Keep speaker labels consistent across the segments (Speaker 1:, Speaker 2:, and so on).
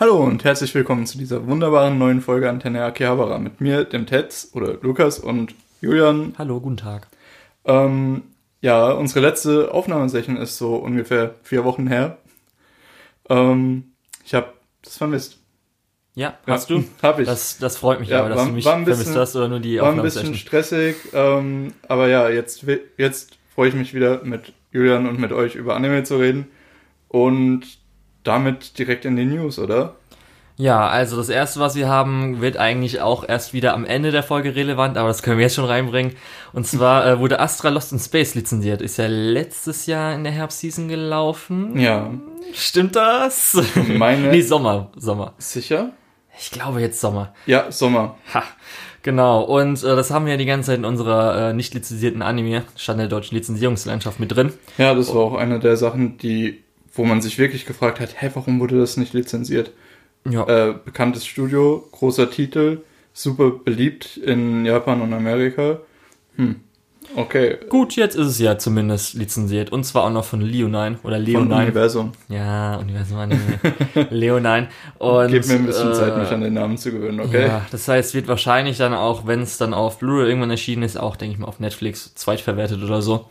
Speaker 1: Hallo und herzlich willkommen zu dieser wunderbaren neuen Folge Antenne Akihabara mit mir, dem Tetz oder Lukas und Julian.
Speaker 2: Hallo, guten Tag.
Speaker 1: Ähm, ja, unsere letzte Aufnahmesession ist so ungefähr vier Wochen her. Ähm, ich habe das vermisst.
Speaker 2: Ja, hast du?
Speaker 1: Hab ich.
Speaker 2: Das, das freut mich
Speaker 1: Ja,
Speaker 2: aber, dass
Speaker 1: war-
Speaker 2: du mich
Speaker 1: ein
Speaker 2: vermisst
Speaker 1: bisschen-
Speaker 2: hast oder nur die
Speaker 1: War ein bisschen stressig, ähm, aber ja, jetzt, jetzt freue ich mich wieder mit Julian und mit euch über Anime zu reden und damit direkt in die News, oder?
Speaker 2: Ja, also das erste, was wir haben, wird eigentlich auch erst wieder am Ende der Folge relevant, aber das können wir jetzt schon reinbringen. Und zwar äh, wurde Astra Lost in Space lizenziert. Ist ja letztes Jahr in der Herbstseason gelaufen.
Speaker 1: Ja,
Speaker 2: Stimmt das?
Speaker 1: Meine-
Speaker 2: nee, Sommer, Sommer.
Speaker 1: sicher?
Speaker 2: Ich glaube jetzt Sommer.
Speaker 1: Ja, Sommer.
Speaker 2: Ha, genau. Und äh, das haben wir die ganze Zeit in unserer äh, nicht lizenzierten Anime, stand der deutschen Lizenzierungslandschaft mit drin.
Speaker 1: Ja, das war auch eine der Sachen, die, wo man sich wirklich gefragt hat, hä, warum wurde das nicht lizenziert?
Speaker 2: Ja.
Speaker 1: Äh, bekanntes Studio, großer Titel, super beliebt in Japan und Amerika. Hm, okay.
Speaker 2: Gut, jetzt ist es ja zumindest lizenziert. Und zwar auch noch von Leonine oder
Speaker 1: Von
Speaker 2: Leonine.
Speaker 1: Universum.
Speaker 2: Ja, Universum Anime. Leonine. Und,
Speaker 1: Gib mir ein bisschen
Speaker 2: äh,
Speaker 1: Zeit, mich an den Namen zu gewöhnen, okay?
Speaker 2: Ja, das heißt, wird wahrscheinlich dann auch, wenn es dann auf Blu-ray irgendwann erschienen ist, auch, denke ich mal, auf Netflix zweitverwertet oder so.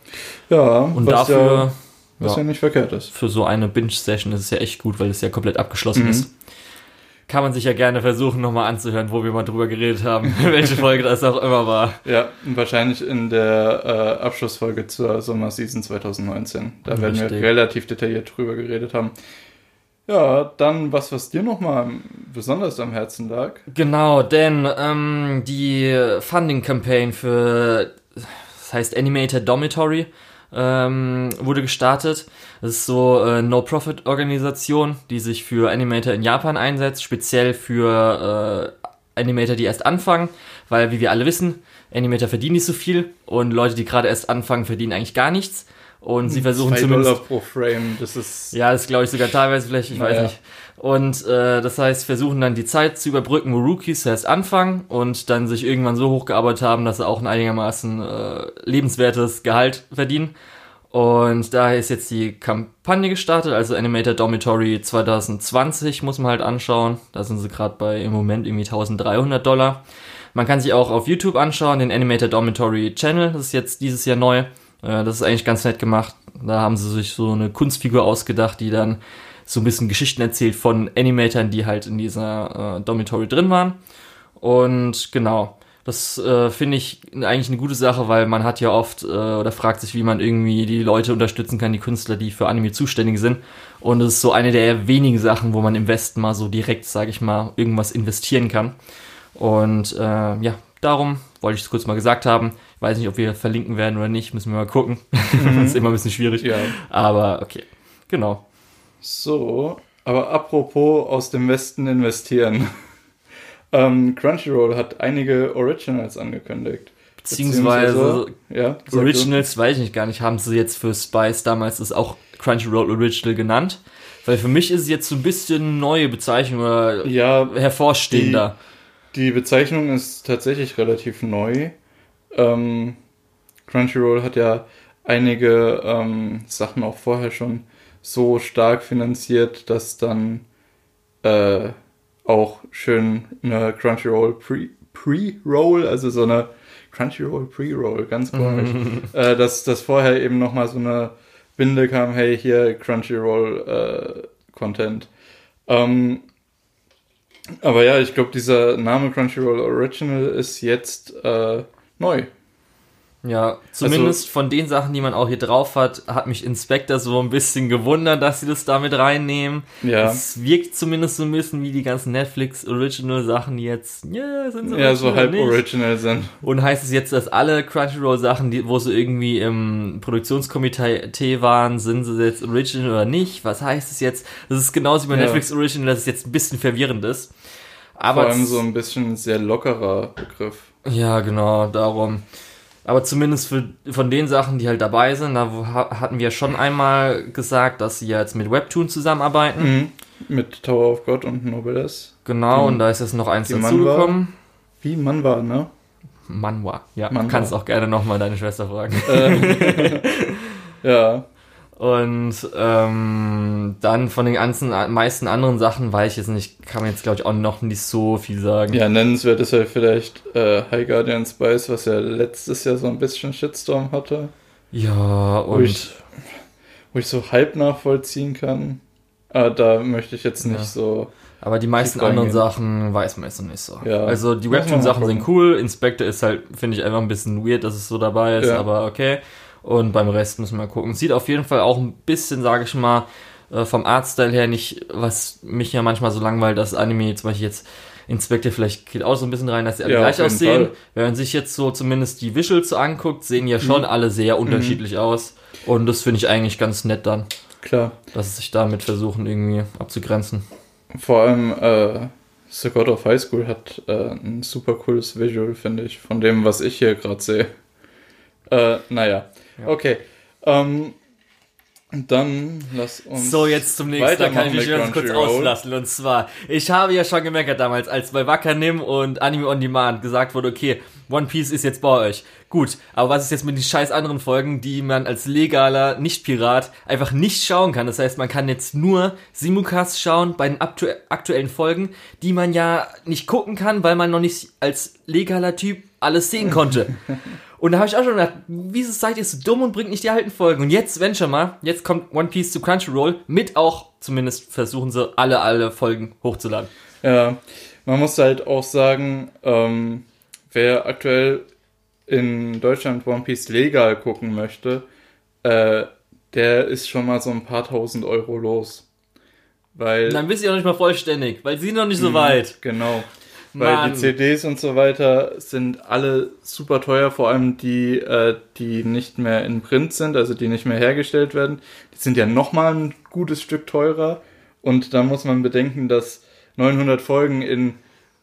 Speaker 1: Ja,
Speaker 2: Und dafür,
Speaker 1: ja, was ja.
Speaker 2: ja,
Speaker 1: nicht verkehrt ist.
Speaker 2: für so eine Binge-Session ist es ja echt gut, weil es ja komplett abgeschlossen
Speaker 1: Mhm.
Speaker 2: ist. Kann man sich ja gerne versuchen, nochmal anzuhören, wo wir mal drüber geredet haben, welche Folge das auch immer war.
Speaker 1: Ja, wahrscheinlich in der äh, Abschlussfolge zur Sommerseason 2019. Da werden wir
Speaker 2: Richtig.
Speaker 1: relativ detailliert drüber geredet haben. Ja, dann was, was dir nochmal besonders am Herzen lag.
Speaker 2: Genau, denn ähm, die Funding-Campaign für, das heißt Animator Dormitory, ähm, wurde gestartet. Das ist so eine No-Profit-Organisation, die sich für Animator in Japan einsetzt, speziell für äh, Animator, die erst anfangen, weil, wie wir alle wissen, Animator verdienen nicht so viel und Leute, die gerade erst anfangen, verdienen eigentlich gar nichts. Und sie versuchen
Speaker 1: Zwei
Speaker 2: zumindest
Speaker 1: Dollar pro Frame, das ist.
Speaker 2: ja, das glaube ich sogar teilweise vielleicht, ich weiß
Speaker 1: Naja.
Speaker 2: nicht. Und äh, das heißt, versuchen dann die Zeit zu überbrücken, wo Rookies erst anfangen und dann sich irgendwann so hochgearbeitet haben, dass sie auch ein einigermaßen äh, lebenswertes Gehalt verdienen. Und daher ist jetzt die Kampagne gestartet, also Animator Dormitory 2020 muss man halt anschauen. Da sind sie gerade bei im Moment irgendwie 1300 Dollar. Man kann sich auch auf YouTube anschauen, den Animator Dormitory Channel, das ist jetzt dieses Jahr neu. Das ist eigentlich ganz nett gemacht. Da haben sie sich so eine Kunstfigur ausgedacht, die dann so ein bisschen Geschichten erzählt von Animatoren, die halt in dieser äh, Dormitory drin waren. Und genau, das äh, finde ich eigentlich eine gute Sache, weil man hat ja oft äh, oder fragt sich, wie man irgendwie die Leute unterstützen kann, die Künstler, die für Anime zuständig sind. Und es ist so eine der wenigen Sachen, wo man im Westen mal so direkt, sage ich mal, irgendwas investieren kann. Und äh, ja, darum wollte ich es kurz mal gesagt haben. Ich weiß nicht, ob wir verlinken werden oder nicht, müssen wir mal gucken. das ist immer ein bisschen schwierig.
Speaker 1: Ja.
Speaker 2: Aber okay, genau.
Speaker 1: So, aber apropos aus dem Westen investieren. ähm, Crunchyroll hat einige Originals angekündigt.
Speaker 2: Beziehungsweise
Speaker 1: ja, sag du.
Speaker 2: Originals, weiß ich nicht gar nicht, haben sie jetzt für Spice damals das auch Crunchyroll Original genannt. Weil für mich ist es jetzt so ein bisschen neue Bezeichnung oder
Speaker 1: Ja,
Speaker 2: hervorstehender.
Speaker 1: Die Bezeichnung ist tatsächlich relativ neu. Ähm, Crunchyroll hat ja einige ähm, Sachen auch vorher schon so stark finanziert, dass dann äh, auch schön eine Crunchyroll Pre- Pre-Roll, also so eine Crunchyroll Pre-Roll, ganz komisch, äh, dass, dass vorher eben nochmal so eine Binde kam, hey, hier Crunchyroll äh, Content. Ähm, aber ja, ich glaube, dieser Name Crunchyroll Original ist jetzt äh, neu.
Speaker 2: Ja, zumindest von den Sachen, die man auch hier drauf hat, hat mich Inspector so ein bisschen gewundert, dass sie das damit reinnehmen.
Speaker 1: Ja.
Speaker 2: Es wirkt zumindest so ein bisschen wie die ganzen Netflix Original Sachen jetzt. Ja, sind sie
Speaker 1: Ja, so halb
Speaker 2: nicht?
Speaker 1: original sind.
Speaker 2: Und heißt es jetzt, dass alle Crunchyroll-Sachen, die, wo sie irgendwie im Produktionskomitee waren, sind sie jetzt Original oder nicht? Was heißt es jetzt? Das ist genauso wie bei
Speaker 1: Ja.
Speaker 2: Netflix Original, dass es jetzt ein bisschen verwirrend ist. Aber
Speaker 1: Vor allem so ein bisschen sehr lockerer Begriff.
Speaker 2: ja, genau, darum. Aber zumindest für, von den Sachen, die halt dabei sind, da hatten wir schon einmal gesagt, dass sie jetzt mit Webtoon zusammenarbeiten.
Speaker 1: Mhm. Mit Tower of God und Nobilis.
Speaker 2: Genau,
Speaker 1: Die-
Speaker 2: und da ist jetzt noch eins dazugekommen.
Speaker 1: Wie man war, ne?
Speaker 2: Manhwa. Ja,
Speaker 1: Manhwa.
Speaker 2: du kannst auch gerne nochmal deine Schwester fragen.
Speaker 1: Äh, ja.
Speaker 2: Und ähm, dann von den ganzen meisten anderen Sachen weiß ich jetzt nicht, kann man jetzt glaube ich auch noch nicht so viel sagen.
Speaker 1: Ja, nennenswert ist halt vielleicht äh, High Guardian Spice, was ja letztes Jahr so ein bisschen Shitstorm hatte.
Speaker 2: Ja, und
Speaker 1: Wo ich, wo ich so halb nachvollziehen kann. Aber da möchte ich jetzt nicht
Speaker 2: Ja.
Speaker 1: so.
Speaker 2: aber die meisten anderen. Sachen weiß man jetzt noch nicht so.
Speaker 1: Ja.
Speaker 2: Also die Webtoon-Sachen sind cool, Inspector ist halt, finde ich, einfach ein bisschen weird, dass es so dabei ist,
Speaker 1: Ja.
Speaker 2: aber okay. Und beim Rest müssen wir mal gucken. Sieht auf jeden Fall auch ein bisschen, sage ich mal, äh, vom Artstyle her nicht, was mich ja manchmal so langweilt, dass Anime zum Beispiel jetzt Inspector vielleicht geht auch so ein bisschen rein, dass sie alle
Speaker 1: Ja,
Speaker 2: gleich aussehen.
Speaker 1: Fall.
Speaker 2: Wenn man sich jetzt so zumindest die Visuals so anguckt, sehen ja schon
Speaker 1: Mhm.
Speaker 2: alle sehr unterschiedlich aus. Und das finde ich eigentlich ganz nett dann,
Speaker 1: Klar.
Speaker 2: dass sie sich damit versuchen, irgendwie abzugrenzen.
Speaker 1: Vor allem äh, The God of High School hat äh, ein super cooles Visual, finde ich, von dem, was ich hier gerade sehe. Äh, naja.
Speaker 2: Ja.
Speaker 1: Okay. Ähm, dann lass uns.
Speaker 2: So, jetzt zum nächsten, da kann ich mich ganz kurz auslassen. Und zwar, ich habe ja schon gemeckert damals, als bei Wakanim und Anime On Demand gesagt wurde, okay, One Piece ist jetzt bei euch. Gut, aber was ist jetzt mit den scheiß anderen Folgen, die man als legaler Nicht-Pirat einfach nicht schauen kann? Das heißt, man kann jetzt nur Simulcast schauen bei den aktu aktuellen Folgen, die man ja nicht gucken kann, weil man noch nicht als legaler Typ alles sehen konnte. Und da habe ich auch schon gedacht, wieso seid ihr so dumm und bringt nicht die alten Folgen? Und jetzt, wenn schon mal, jetzt kommt One Piece zu Crunchyroll mit auch, zumindest versuchen sie alle, alle Folgen hochzuladen.
Speaker 1: Ja, man muss halt auch sagen, ähm, wer aktuell in Deutschland One Piece legal gucken möchte, äh, der ist schon mal so ein paar tausend Euro los. Weil.
Speaker 2: Dann wisst ihr noch nicht mal vollständig, weil sie sind noch nicht so
Speaker 1: Mhm,
Speaker 2: weit.
Speaker 1: Genau. Weil
Speaker 2: Mann.
Speaker 1: die CDs und so weiter sind alle super teuer, vor allem die, äh, die nicht mehr in Print sind, also die nicht mehr hergestellt werden. Die sind ja nochmal ein gutes Stück teurer. Und da muss man bedenken, dass 900 Folgen in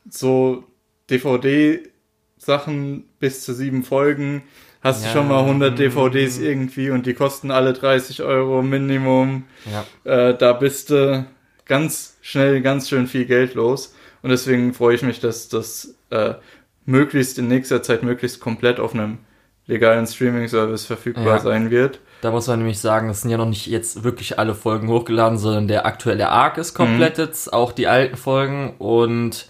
Speaker 1: so DVD-Sachen bis zu sieben Folgen hast
Speaker 2: Ja.
Speaker 1: du schon mal 100 DVDs irgendwie und die kosten alle 30 Euro Minimum
Speaker 2: Ja.
Speaker 1: äh, da bist du ganz schnell ganz schön viel Geld los. Und deswegen freue ich mich, dass das äh, möglichst in nächster Zeit möglichst komplett auf einem legalen Streaming-Service verfügbar
Speaker 2: Ja.
Speaker 1: sein wird.
Speaker 2: Da muss man nämlich sagen, es sind ja noch nicht jetzt wirklich alle Folgen hochgeladen, sondern der aktuelle Arc ist komplett
Speaker 1: Mhm.
Speaker 2: jetzt, auch die alten Folgen und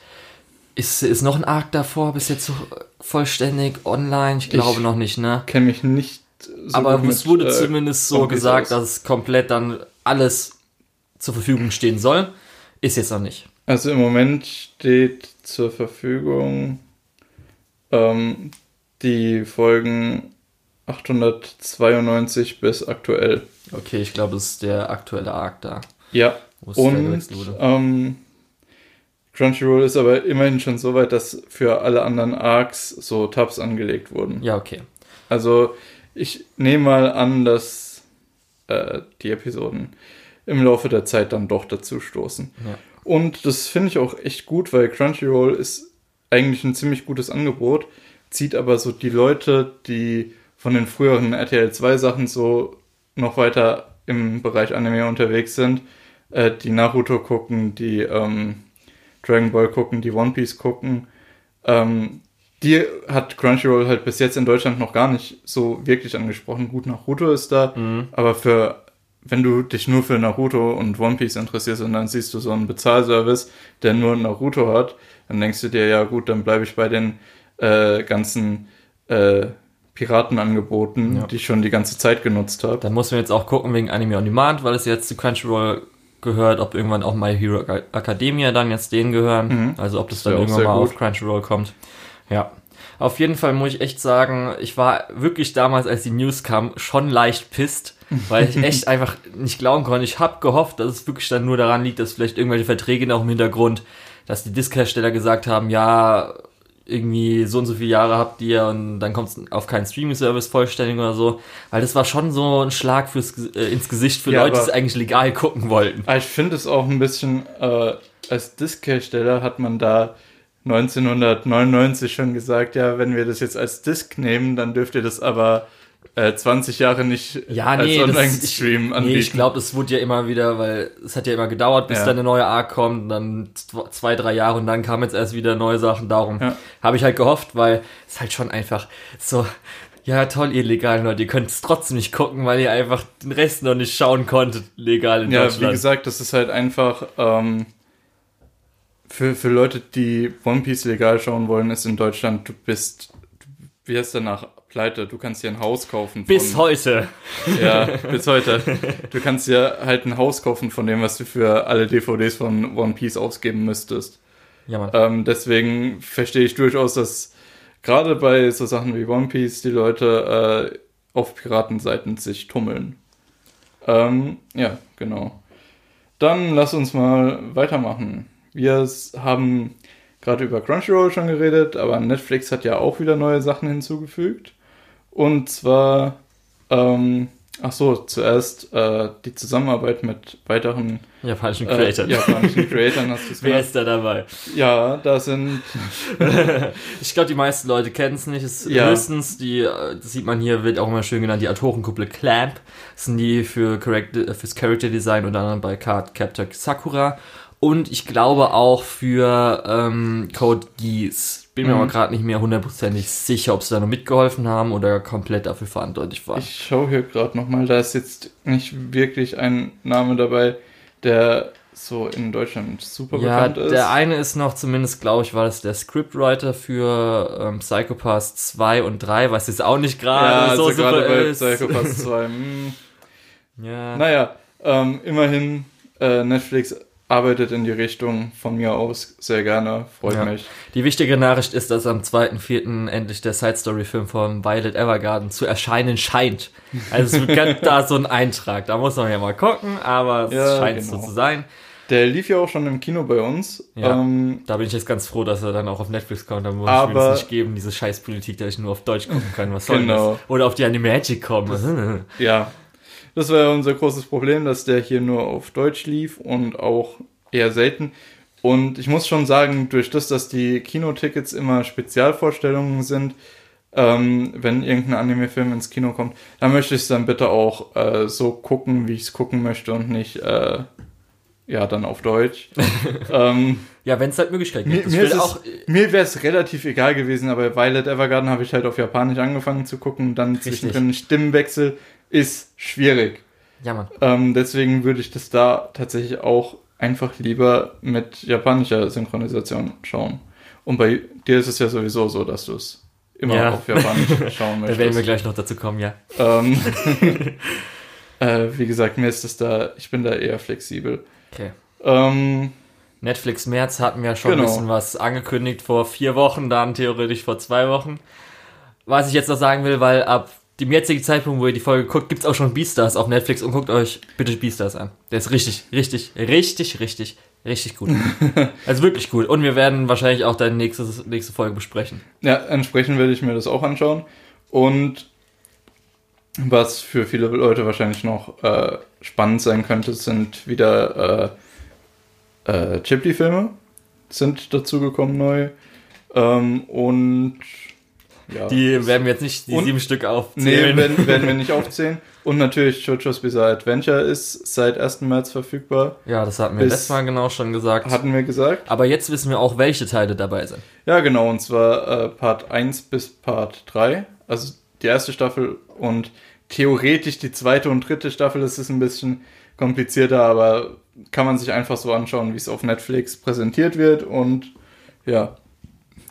Speaker 2: ist, ist noch ein Arc davor bis jetzt so vollständig online? Ich glaube
Speaker 1: Ich-
Speaker 2: noch nicht, ne?
Speaker 1: Kenne mich nicht so
Speaker 2: Aber
Speaker 1: gut
Speaker 2: es
Speaker 1: mit,
Speaker 2: wurde
Speaker 1: äh,
Speaker 2: zumindest so gesagt,
Speaker 1: aus.
Speaker 2: dass es komplett dann alles zur Verfügung stehen soll. Ist jetzt noch nicht.
Speaker 1: Also im Moment steht zur Verfügung ähm, die Folgen 892 bis aktuell.
Speaker 2: Okay, ich glaube, es ist der aktuelle Arc da.
Speaker 1: Ja, Und ähm, Crunchyroll ist aber immerhin schon so weit, dass für alle anderen Arcs so Tabs angelegt wurden.
Speaker 2: Ja, okay.
Speaker 1: Also ich nehme mal an, dass äh, die Episoden im Laufe der Zeit dann doch dazu stoßen.
Speaker 2: Ja.
Speaker 1: Und das finde ich auch echt gut, weil Crunchyroll ist eigentlich ein ziemlich gutes Angebot, zieht aber so die Leute, die von den früheren RTL 2 Sachen so noch weiter im Bereich Anime unterwegs sind, äh, die Naruto gucken, die ähm, Dragon Ball gucken, die One Piece gucken, ähm, die hat Crunchyroll halt bis jetzt in Deutschland noch gar nicht so wirklich angesprochen. Gut, Naruto ist da,
Speaker 2: Mhm.
Speaker 1: aber für, wenn du dich nur für Naruto und One Piece interessierst und dann siehst du so einen Bezahlservice, der nur Naruto hat, dann denkst du dir, ja gut, dann bleibe ich bei den äh, ganzen äh, Piratenangeboten,
Speaker 2: Ja.
Speaker 1: die ich schon die ganze Zeit genutzt habe.
Speaker 2: Da muss man jetzt auch gucken wegen Anime On Demand, weil es jetzt zu Crunchyroll gehört, ob irgendwann auch My Hero Ac- Academia dann jetzt denen gehören.
Speaker 1: Mhm.
Speaker 2: Also ob das dann
Speaker 1: auch
Speaker 2: irgendwann mal
Speaker 1: gut.
Speaker 2: auf Crunchyroll kommt. Ja. Auf jeden Fall muss ich echt sagen, ich war wirklich damals, als die News kam, schon leicht pisst, weil ich echt einfach nicht glauben konnte. Ich habe gehofft, dass es wirklich dann nur daran liegt, dass vielleicht irgendwelche Verträge noch im Hintergrund, dass die Diskhersteller gesagt haben, ja, irgendwie so und so viele Jahre habt ihr und dann kommt es auf keinen Streaming-Service vollständig oder so. Weil das war schon so ein Schlag fürs, äh, ins Gesicht für
Speaker 1: Ja,
Speaker 2: Leute, die es eigentlich legal gucken wollten.
Speaker 1: Aber ich finde es auch ein bisschen, äh, als Diskhersteller hat man da 1999 schon gesagt, ja, wenn wir das jetzt als Disk nehmen, dann dürft ihr das aber äh, 20 Jahre nicht
Speaker 2: Ja, nee,
Speaker 1: als Online-Stream
Speaker 2: Nee,
Speaker 1: anbieten.
Speaker 2: ich glaube, das wurde ja immer wieder, weil es hat ja immer gedauert, bis
Speaker 1: Ja.
Speaker 2: dann eine neue Arc kommt, dann zw- zwei, drei Jahre und dann kamen jetzt erst wieder neue Sachen. Darum
Speaker 1: Ja.
Speaker 2: habe ich halt gehofft, weil es halt schon einfach so, Ja, toll, ihr legalen Leute. Ihr könnt es trotzdem nicht gucken, weil ihr einfach den Rest noch nicht schauen konntet, legal in
Speaker 1: Ja,
Speaker 2: Deutschland.
Speaker 1: wie gesagt, das ist halt einfach ähm, für, für Leute, die One Piece legal schauen wollen, ist in Deutschland, du bist, du wirst danach pleite. Du kannst dir ein Haus kaufen.
Speaker 2: Bis heute.
Speaker 1: Ja, bis heute. Du kannst dir halt ein Haus kaufen von dem, was du für alle DVDs von One Piece ausgeben müsstest.
Speaker 2: Ja, Mann.
Speaker 1: Ähm, deswegen verstehe ich durchaus, dass gerade bei so Sachen wie One Piece die Leute äh, auf Piratenseiten sich tummeln. Ähm, ja, genau. Dann lass uns mal weitermachen. Wir haben gerade über Crunchyroll schon geredet, aber Netflix hat ja auch wieder neue Sachen hinzugefügt. Und zwar, ähm, ach so, zuerst äh, die Zusammenarbeit mit weiteren
Speaker 2: Japanischen
Speaker 1: äh,
Speaker 2: Creator.
Speaker 1: japanischen Creatoren. Hast du's
Speaker 2: Wer ist da dabei?
Speaker 1: Ja, da sind
Speaker 2: Ich glaube, die meisten Leute kennen es nicht. Es
Speaker 1: Ja.
Speaker 2: höchstens die, äh, das sieht man hier, wird auch immer schön genannt, die Autorenkuppel Clamp. Das sind die für Character, äh, fürs Character Design unter anderem bei Card Captor Sakura. Und ich glaube auch für ähm, Code Geass. Bin mir
Speaker 1: Mhm.
Speaker 2: aber gerade nicht mehr hundertprozentig sicher, ob sie da noch mitgeholfen haben oder komplett dafür verantwortlich waren.
Speaker 1: Ich schaue hier gerade nochmal, da ist jetzt nicht wirklich ein Name dabei, der so in Deutschland super
Speaker 2: Ja,
Speaker 1: bekannt ist.
Speaker 2: der eine ist noch, zumindest glaube ich, war das der Scriptwriter für ähm, Psychopaths 2 und 3, was jetzt auch nicht
Speaker 1: ja,
Speaker 2: gerade
Speaker 1: also
Speaker 2: so
Speaker 1: gerade
Speaker 2: super
Speaker 1: bei
Speaker 2: ist.
Speaker 1: Psychopath 2. hm.
Speaker 2: Ja.
Speaker 1: Naja, ähm, immerhin, äh, Netflix arbeitet in die Richtung von mir aus sehr gerne, freut
Speaker 2: Ja.
Speaker 1: mich.
Speaker 2: Die wichtige Nachricht ist, dass am 2.4. endlich der Side-Story-Film von Violet Evergarden zu erscheinen scheint. Also es gibt da so einen Eintrag, da muss man ja mal gucken, aber es
Speaker 1: Ja,
Speaker 2: scheint
Speaker 1: genau.
Speaker 2: so zu sein.
Speaker 1: Der lief ja auch schon im Kino bei uns.
Speaker 2: Ja.
Speaker 1: Ähm,
Speaker 2: Da bin ich jetzt ganz froh, dass er dann auch auf Netflix kommt. Da muss ich mir
Speaker 1: Aber-
Speaker 2: das nicht geben, diese Scheißpolitik, dass ich nur auf Deutsch gucken kann. Was soll
Speaker 1: Genau.
Speaker 2: das? Oder auf die Animagic kommen.
Speaker 1: ja, das war ja unser großes Problem, dass der hier nur auf Deutsch lief und auch eher selten. Und ich muss schon sagen, durch das, dass die Kinotickets immer Spezialvorstellungen sind, ähm, wenn irgendein Anime-Film ins Kino kommt, dann möchte ich es dann bitte auch äh, so gucken, wie ich es gucken möchte und nicht, äh, ja, dann auf Deutsch. ähm,
Speaker 2: Ja, wenn es halt Möglichkeiten
Speaker 1: mir
Speaker 2: gibt.
Speaker 1: Mir,
Speaker 2: auch,
Speaker 1: mir wäre es relativ egal gewesen, aber Violet Evergarden habe ich halt auf Japanisch angefangen zu gucken, dann
Speaker 2: Richtig.
Speaker 1: zwischendrin Stimmenwechsel ist schwierig.
Speaker 2: ja Mann.
Speaker 1: Ähm, deswegen würde ich das da tatsächlich auch einfach lieber mit japanischer Synchronisation schauen. Und bei dir ist es ja sowieso so, dass du es immer
Speaker 2: Ja.
Speaker 1: auf Japanisch schauen
Speaker 2: Da werden wir
Speaker 1: möchtest.
Speaker 2: gleich noch dazu kommen, ja.
Speaker 1: Ähm, äh, wie gesagt, mir ist es da, ich bin da eher flexibel.
Speaker 2: Okay.
Speaker 1: Ähm,
Speaker 2: Netflix März hatten wir schon
Speaker 1: Genau.
Speaker 2: ein bisschen was angekündigt vor vier Wochen, dann theoretisch vor zwei Wochen. Was ich jetzt noch sagen will, weil ab dem jetzigen Zeitpunkt, wo ihr die Folge guckt, gibt's auch schon Beastars auf Netflix und guckt euch bitte Beastars an. Der ist richtig, richtig, richtig, richtig, richtig gut. also wirklich gut. Und wir werden wahrscheinlich auch deine nächste, nächste Folge besprechen.
Speaker 1: Ja, entsprechend werde ich mir das auch anschauen. Und was für viele Leute wahrscheinlich noch äh, spannend sein könnte, sind wieder äh, äh, Ghibli-Filme sind dazugekommen neu. Ähm, und ja,
Speaker 2: Die werden wir jetzt nicht die
Speaker 1: Und-
Speaker 2: sieben Stück
Speaker 1: nee,
Speaker 2: aufzählen.
Speaker 1: werden, werden wir nicht aufzählen. Und natürlich JoJo's Bizarre Adventure ist seit 1. März verfügbar,
Speaker 2: ja, das hatten wir letztes Mal genau schon gesagt.
Speaker 1: hatten wir gesagt.
Speaker 2: Aber jetzt wissen wir auch, welche Teile dabei sind.
Speaker 1: Ja, genau, und zwar äh, Part 1 bis Part 3. Also die erste Staffel und theoretisch die zweite und dritte Staffel. Das ist ein bisschen komplizierter, aber kann man sich einfach so anschauen, wie es auf Netflix präsentiert wird. Und ja,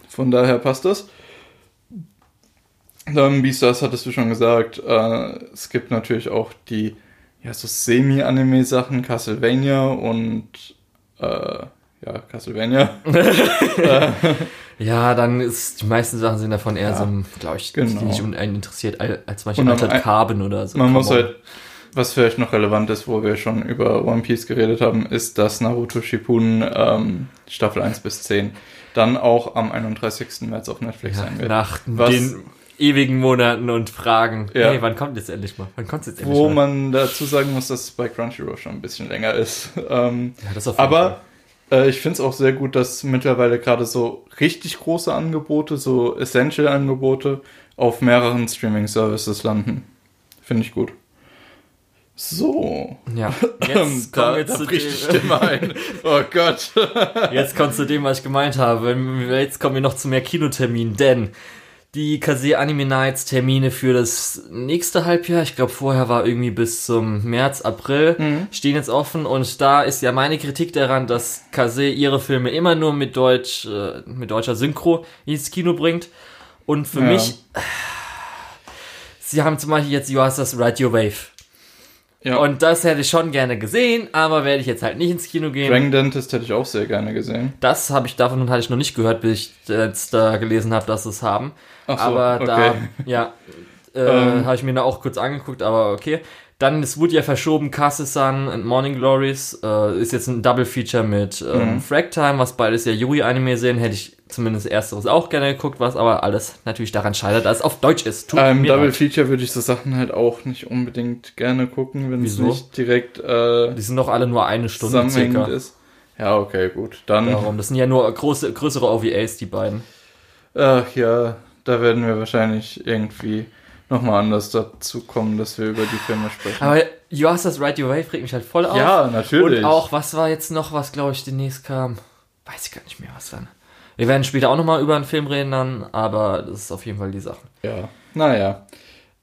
Speaker 1: von daher passt das. Dann Beastars hattest du schon gesagt. Äh, es gibt natürlich auch die ja, so Semi-Anime-Sachen, Castlevania und äh, ja, Castlevania.
Speaker 2: Ja, dann ist die meisten Sachen sind davon eher
Speaker 1: Ja,
Speaker 2: so, glaube ich,
Speaker 1: genau.
Speaker 2: nicht einen interessiert, als zum Beispiel Altered Carbon oder so.
Speaker 1: Man
Speaker 2: Come
Speaker 1: muss
Speaker 2: on.
Speaker 1: halt, was vielleicht noch relevant ist, wo wir schon über One Piece geredet haben, ist, dass Naruto Shippuden ähm, Staffel 1 bis 10 dann auch am 31. März auf Netflix
Speaker 2: ja,
Speaker 1: sein wird.
Speaker 2: nach
Speaker 1: Was-
Speaker 2: den ewigen Monaten und Fragen.
Speaker 1: Ja.
Speaker 2: Hey, wann kommt jetzt endlich mal? Wann kommt jetzt endlich
Speaker 1: Wo
Speaker 2: mal?
Speaker 1: man dazu sagen muss, dass es bei Crunchyroll schon ein bisschen länger ist. Ähm,
Speaker 2: ja, das auf jeden
Speaker 1: aber äh, ich finde es auch sehr gut, dass mittlerweile gerade so richtig große Angebote, so Essential-Angebote auf mehreren Streaming-Services landen. Finde ich gut. So.
Speaker 2: Ja, jetzt kommen
Speaker 1: da,
Speaker 2: wir
Speaker 1: da
Speaker 2: zu
Speaker 1: bricht die
Speaker 2: dem,
Speaker 1: Stimme ein. Oh Gott.
Speaker 2: jetzt kommt zu dem, was ich gemeint habe. Jetzt kommen wir noch zu mehr Kinoterminen, denn die Kase Anime Nights Termine für das nächste Halbjahr. Ich glaube, vorher war irgendwie bis zum März, April
Speaker 1: Mhm.
Speaker 2: stehen jetzt offen. Und da ist ja meine Kritik daran, dass Kase ihre Filme immer nur mit Deutsch, äh, mit deutscher Synchro ins Kino bringt. Und für
Speaker 1: Ja.
Speaker 2: mich, sie haben zum Beispiel jetzt You Are das Radio Wave.
Speaker 1: Ja.
Speaker 2: Und das hätte ich schon gerne gesehen, aber werde ich jetzt halt nicht ins Kino gehen.
Speaker 1: Dragon Dentist hätte ich auch sehr gerne gesehen.
Speaker 2: Das habe ich davon hatte ich noch nicht gehört, bis ich jetzt da gelesen habe, dass sie es haben.
Speaker 1: Ach so,
Speaker 2: aber da,
Speaker 1: okay.
Speaker 2: ja, äh,
Speaker 1: Ähm.
Speaker 2: habe ich mir da auch kurz angeguckt, aber okay. Dann, es wurde ja verschoben, Kase-san und Morning Glories, äh, ist jetzt ein Double Feature mit ähm,
Speaker 1: Mhm.
Speaker 2: Frag Time, was beides ja Yuri-Anime sehen, hätte ich zumindest ersteres auch gerne geguckt, was aber alles natürlich daran scheitert, dass es auf Deutsch ist. Tut
Speaker 1: Ähm, Double
Speaker 2: leid.
Speaker 1: Feature würde ich so Sachen halt auch nicht unbedingt gerne gucken, wenn es nicht direkt äh,
Speaker 2: Die sind doch alle nur eine Stunde circa.
Speaker 1: ist. Ja, okay, gut. Dann,
Speaker 2: Darum, das sind ja nur große, größere OVAs, die beiden.
Speaker 1: ach ja, da werden wir wahrscheinlich irgendwie nochmal anders dazu kommen, dass wir über die Filme sprechen.
Speaker 2: Aber You Are das Radio Wave regt mich halt voll auf.
Speaker 1: ja, natürlich.
Speaker 2: Und auch, was war jetzt noch, was glaube ich demnächst kam? Weiß ich gar nicht mehr, was dann. Wir werden später auch nochmal über einen Film reden dann, aber das ist auf jeden Fall die Sache.
Speaker 1: Ja, naja.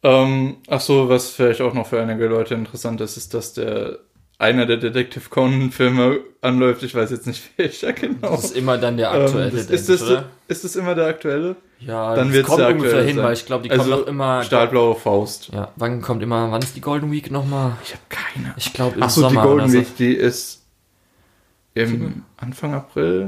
Speaker 1: Ähm, ach so, was vielleicht auch noch für einige Leute interessant ist, ist, dass der einer der Detective Conan Filme anläuft. Ich weiß jetzt nicht welcher genau.
Speaker 2: Das ist immer dann der
Speaker 1: Ähm,
Speaker 2: aktuelle,
Speaker 1: das,
Speaker 2: denke
Speaker 1: ist, das,
Speaker 2: oder?
Speaker 1: ist das immer der aktuelle?
Speaker 2: Ja,
Speaker 1: dann
Speaker 2: das
Speaker 1: wird's
Speaker 2: kommt ungefähr hin,
Speaker 1: sein.
Speaker 2: weil ich glaube, die
Speaker 1: Also,
Speaker 2: kommen noch immer.
Speaker 1: Stahlblaue Faust.
Speaker 2: Ja, wann kommt immer, wann ist die Golden Week nochmal?
Speaker 1: Ich habe keine.
Speaker 2: Ich glaube im
Speaker 1: Ach so,
Speaker 2: Sommer
Speaker 1: die Golden. Week, die ist im Anfang April?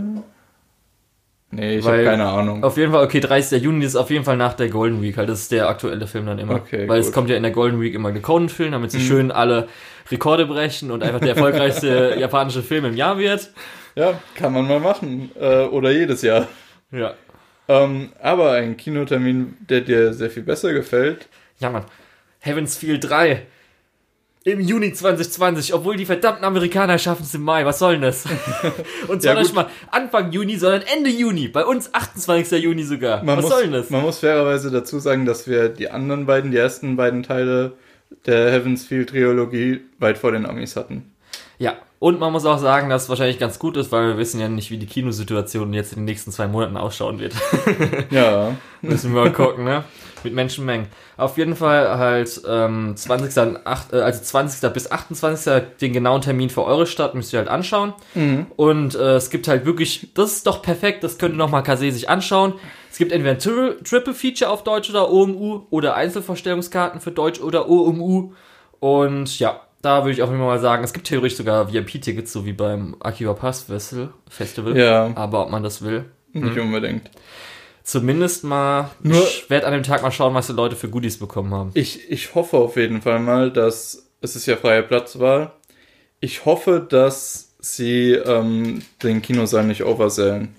Speaker 1: Nee, ich habe keine Ahnung.
Speaker 2: Auf jeden Fall, okay, 30. Juni ist auf jeden Fall nach der Golden Week, halt, das ist der aktuelle Film dann immer.
Speaker 1: Okay,
Speaker 2: Weil es
Speaker 1: gut.
Speaker 2: kommt ja in der Golden Week immer der Conan-Film, damit sie
Speaker 1: Mhm.
Speaker 2: schön alle Rekorde brechen und einfach der erfolgreichste japanische Film im Jahr wird.
Speaker 1: Ja, kann man mal machen. Äh, oder jedes Jahr.
Speaker 2: Ja.
Speaker 1: Ähm, aber ein Kinotermin, der dir sehr viel besser gefällt.
Speaker 2: Ja, Mann. Heaven's Feel 3. Im Juni 2020, obwohl die verdammten Amerikaner schaffen es im Mai. Was soll denn das? Und zwar
Speaker 1: Ja,
Speaker 2: nicht mal Anfang Juni, sondern Ende Juni. Bei uns 28. Juni sogar.
Speaker 1: Man
Speaker 2: Was
Speaker 1: muss,
Speaker 2: soll denn das?
Speaker 1: Man muss fairerweise dazu sagen, dass wir die anderen beiden, die ersten beiden Teile der Heaven's Field Trilogie weit vor den Amis hatten.
Speaker 2: Ja. Und man muss auch sagen, dass es wahrscheinlich ganz gut ist, weil wir wissen ja nicht, wie die Kinosituation jetzt in den nächsten zwei Monaten ausschauen wird.
Speaker 1: Ja.
Speaker 2: Müssen wir mal gucken, ne? Mit Menschenmengen. Auf jeden Fall halt ähm, 20. acht- äh, also 20. bis 28. den genauen Termin für eure Stadt müsst ihr halt anschauen.
Speaker 1: Mhm.
Speaker 2: Und äh, es gibt halt wirklich, das ist doch perfekt, das könnte nochmal Kase sich anschauen. Es gibt entweder ein Tri Triple Feature auf Deutsch oder OMU oder Einzelvorstellungskarten für Deutsch oder OMU. Und ja, da würde ich auch immer mal sagen, es gibt theoretisch sogar VIP-Tickets, so wie beim Akiba Pass Festival.
Speaker 1: Ja,
Speaker 2: Aber ob man das will.
Speaker 1: nicht
Speaker 2: Mhm.
Speaker 1: unbedingt.
Speaker 2: Zumindest mal,
Speaker 1: Nur-
Speaker 2: ich werde an dem Tag mal schauen, was die Leute für Goodies bekommen haben.
Speaker 1: Ich, ich hoffe auf jeden Fall mal, dass es ist ja freie Platzwahl. Ich hoffe, dass sie ähm, den Kinosaal nicht oversellen.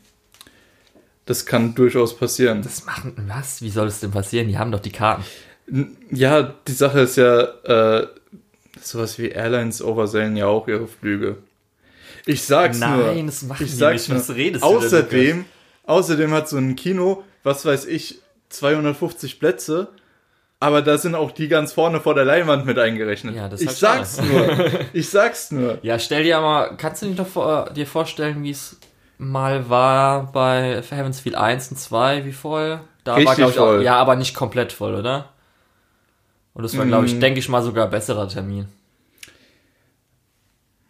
Speaker 1: Das kann durchaus passieren.
Speaker 2: Das machen, was? Wie soll es denn passieren? Die haben doch die Karten.
Speaker 1: Ja, die Sache ist ja, äh, sowas wie Airlines oversellen ja auch ihre Flüge. Ich sag's nur.
Speaker 2: Nein, das machen
Speaker 1: Ich
Speaker 2: die
Speaker 1: sag's
Speaker 2: nicht. Was
Speaker 1: nur.
Speaker 2: redest du denn?
Speaker 1: Außerdem, hat so ein Kino, was weiß ich, 250 Plätze, aber da sind auch die ganz vorne vor der Leinwand mit eingerechnet.
Speaker 2: Ja, das
Speaker 1: ich sag's nur. Ich sag's nur.
Speaker 2: Ja, stell dir mal, kannst du dir, vor, dir vorstellen, wie es mal war bei Heaven's Feel 1 und 2, wie voll? Da war,
Speaker 1: Richtig
Speaker 2: glaube ich, auch,
Speaker 1: voll.
Speaker 2: ja, aber nicht komplett voll, oder? Und das war, glaube ich,
Speaker 1: Mm.
Speaker 2: denke ich mal, sogar ein besserer Termin.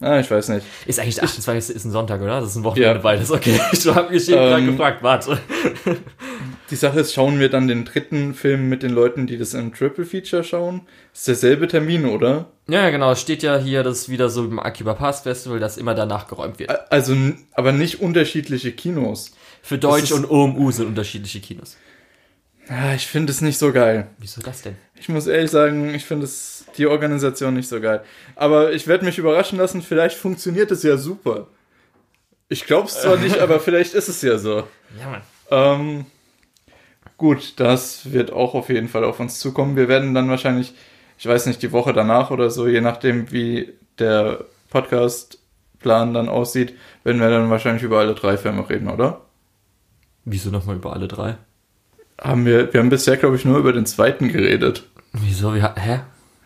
Speaker 1: Ah, ich weiß nicht.
Speaker 2: Ist eigentlich der 28. ist ein Sonntag, oder? Das ist ein Wochenende
Speaker 1: Ja.
Speaker 2: beides. Okay, ich habe mich eben gerade
Speaker 1: Ähm,
Speaker 2: gefragt, warte.
Speaker 1: Die Sache ist, schauen wir dann den dritten Film mit den Leuten, die das im Triple Feature schauen? Ist derselbe Termin, oder?
Speaker 2: Ja, genau. Es steht ja hier, das ist wieder so im Akiba Pass Festival, dass immer danach geräumt wird.
Speaker 1: Also, aber nicht unterschiedliche Kinos.
Speaker 2: Für Deutsch und OMU sind unterschiedliche Kinos.
Speaker 1: Ah, ich finde es nicht so geil.
Speaker 2: Wieso das denn?
Speaker 1: Ich muss ehrlich sagen, ich finde es die Organisation nicht so geil. Aber ich werde mich überraschen lassen, vielleicht funktioniert es ja super. Ich glaube es zwar nicht, aber vielleicht ist es ja so.
Speaker 2: Ja, Mann.
Speaker 1: Ähm, gut, das wird auch auf jeden Fall auf uns zukommen. Wir werden dann wahrscheinlich, ich weiß nicht, die Woche danach oder so, je nachdem wie der Podcast-Plan dann aussieht, werden wir dann wahrscheinlich über alle drei Filme reden, oder?
Speaker 2: Wieso nochmal über alle drei?
Speaker 1: Haben wir, wir haben bisher, glaube ich, nur über den zweiten geredet.
Speaker 2: Wieso? Wir, hä?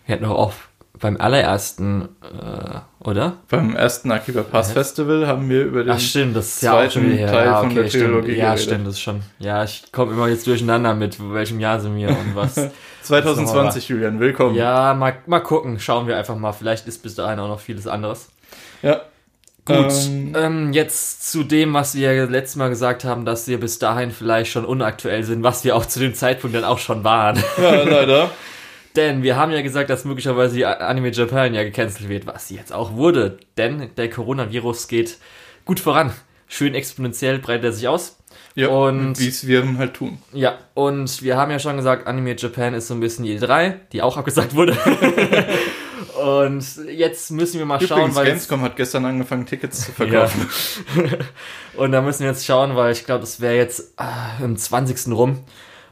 Speaker 2: Wir hatten doch auch beim allerersten, äh, oder?
Speaker 1: Beim ersten Akiba Pass Festival haben wir über den
Speaker 2: Ach stimmt, das ist ja auch.
Speaker 1: Teil
Speaker 2: Ja,
Speaker 1: von
Speaker 2: okay,
Speaker 1: der
Speaker 2: stimmt.
Speaker 1: Trilogie
Speaker 2: Ja,
Speaker 1: geredet.
Speaker 2: stimmt, das ist schon. Ja, ich komme immer jetzt durcheinander mit welchem Jahr sind wir und was.
Speaker 1: 2020, Julian, willkommen.
Speaker 2: ja, mal, mal gucken, schauen wir einfach mal. Vielleicht ist bis dahin auch noch vieles anderes.
Speaker 1: Ja.
Speaker 2: Gut,
Speaker 1: Ähm,
Speaker 2: ähm, jetzt zu dem, was wir letztes Mal gesagt haben, dass wir bis dahin vielleicht schon unaktuell sind, was wir auch zu dem Zeitpunkt dann auch schon waren.
Speaker 1: ja, leider.
Speaker 2: Denn wir haben ja gesagt, dass möglicherweise die Anime Japan ja gecancelt wird, was sie jetzt auch wurde. Denn der Coronavirus geht gut voran. Schön exponentiell breitet er sich aus.
Speaker 1: Ja,
Speaker 2: Und-
Speaker 1: wie es Viren halt tun.
Speaker 2: Ja, und wir haben ja schon gesagt, Anime Japan ist so ein bisschen die E3, die auch abgesagt wurde. und jetzt müssen wir mal schauen,
Speaker 1: Übrigens,
Speaker 2: weil
Speaker 1: Gamescom hat gestern angefangen, Tickets zu verkaufen.
Speaker 2: Und da müssen wir jetzt schauen, weil ich glaube, das wäre jetzt ah, im 20. rum,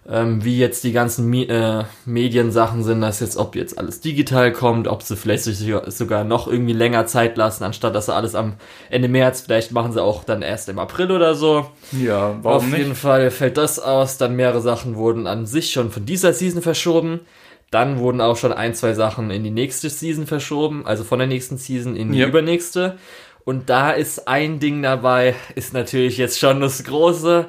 Speaker 2: ähm, wie jetzt die ganzen Mi äh, Mediensachen sind, dass jetzt, ob jetzt alles digital kommt, ob sie vielleicht sogar noch irgendwie länger Zeit lassen, anstatt dass sie alles am Ende März, vielleicht machen sie auch dann erst im April oder so.
Speaker 1: Ja, warum
Speaker 2: Auf
Speaker 1: nicht?
Speaker 2: jeden Fall fällt das aus. Dann mehrere Sachen wurden an sich schon von dieser Season verschoben. Dann wurden auch schon ein, zwei Sachen in die nächste Season verschoben, also von der nächsten Season in die
Speaker 1: Ja.
Speaker 2: übernächste. Und da ist ein Ding dabei, ist natürlich jetzt schon das Große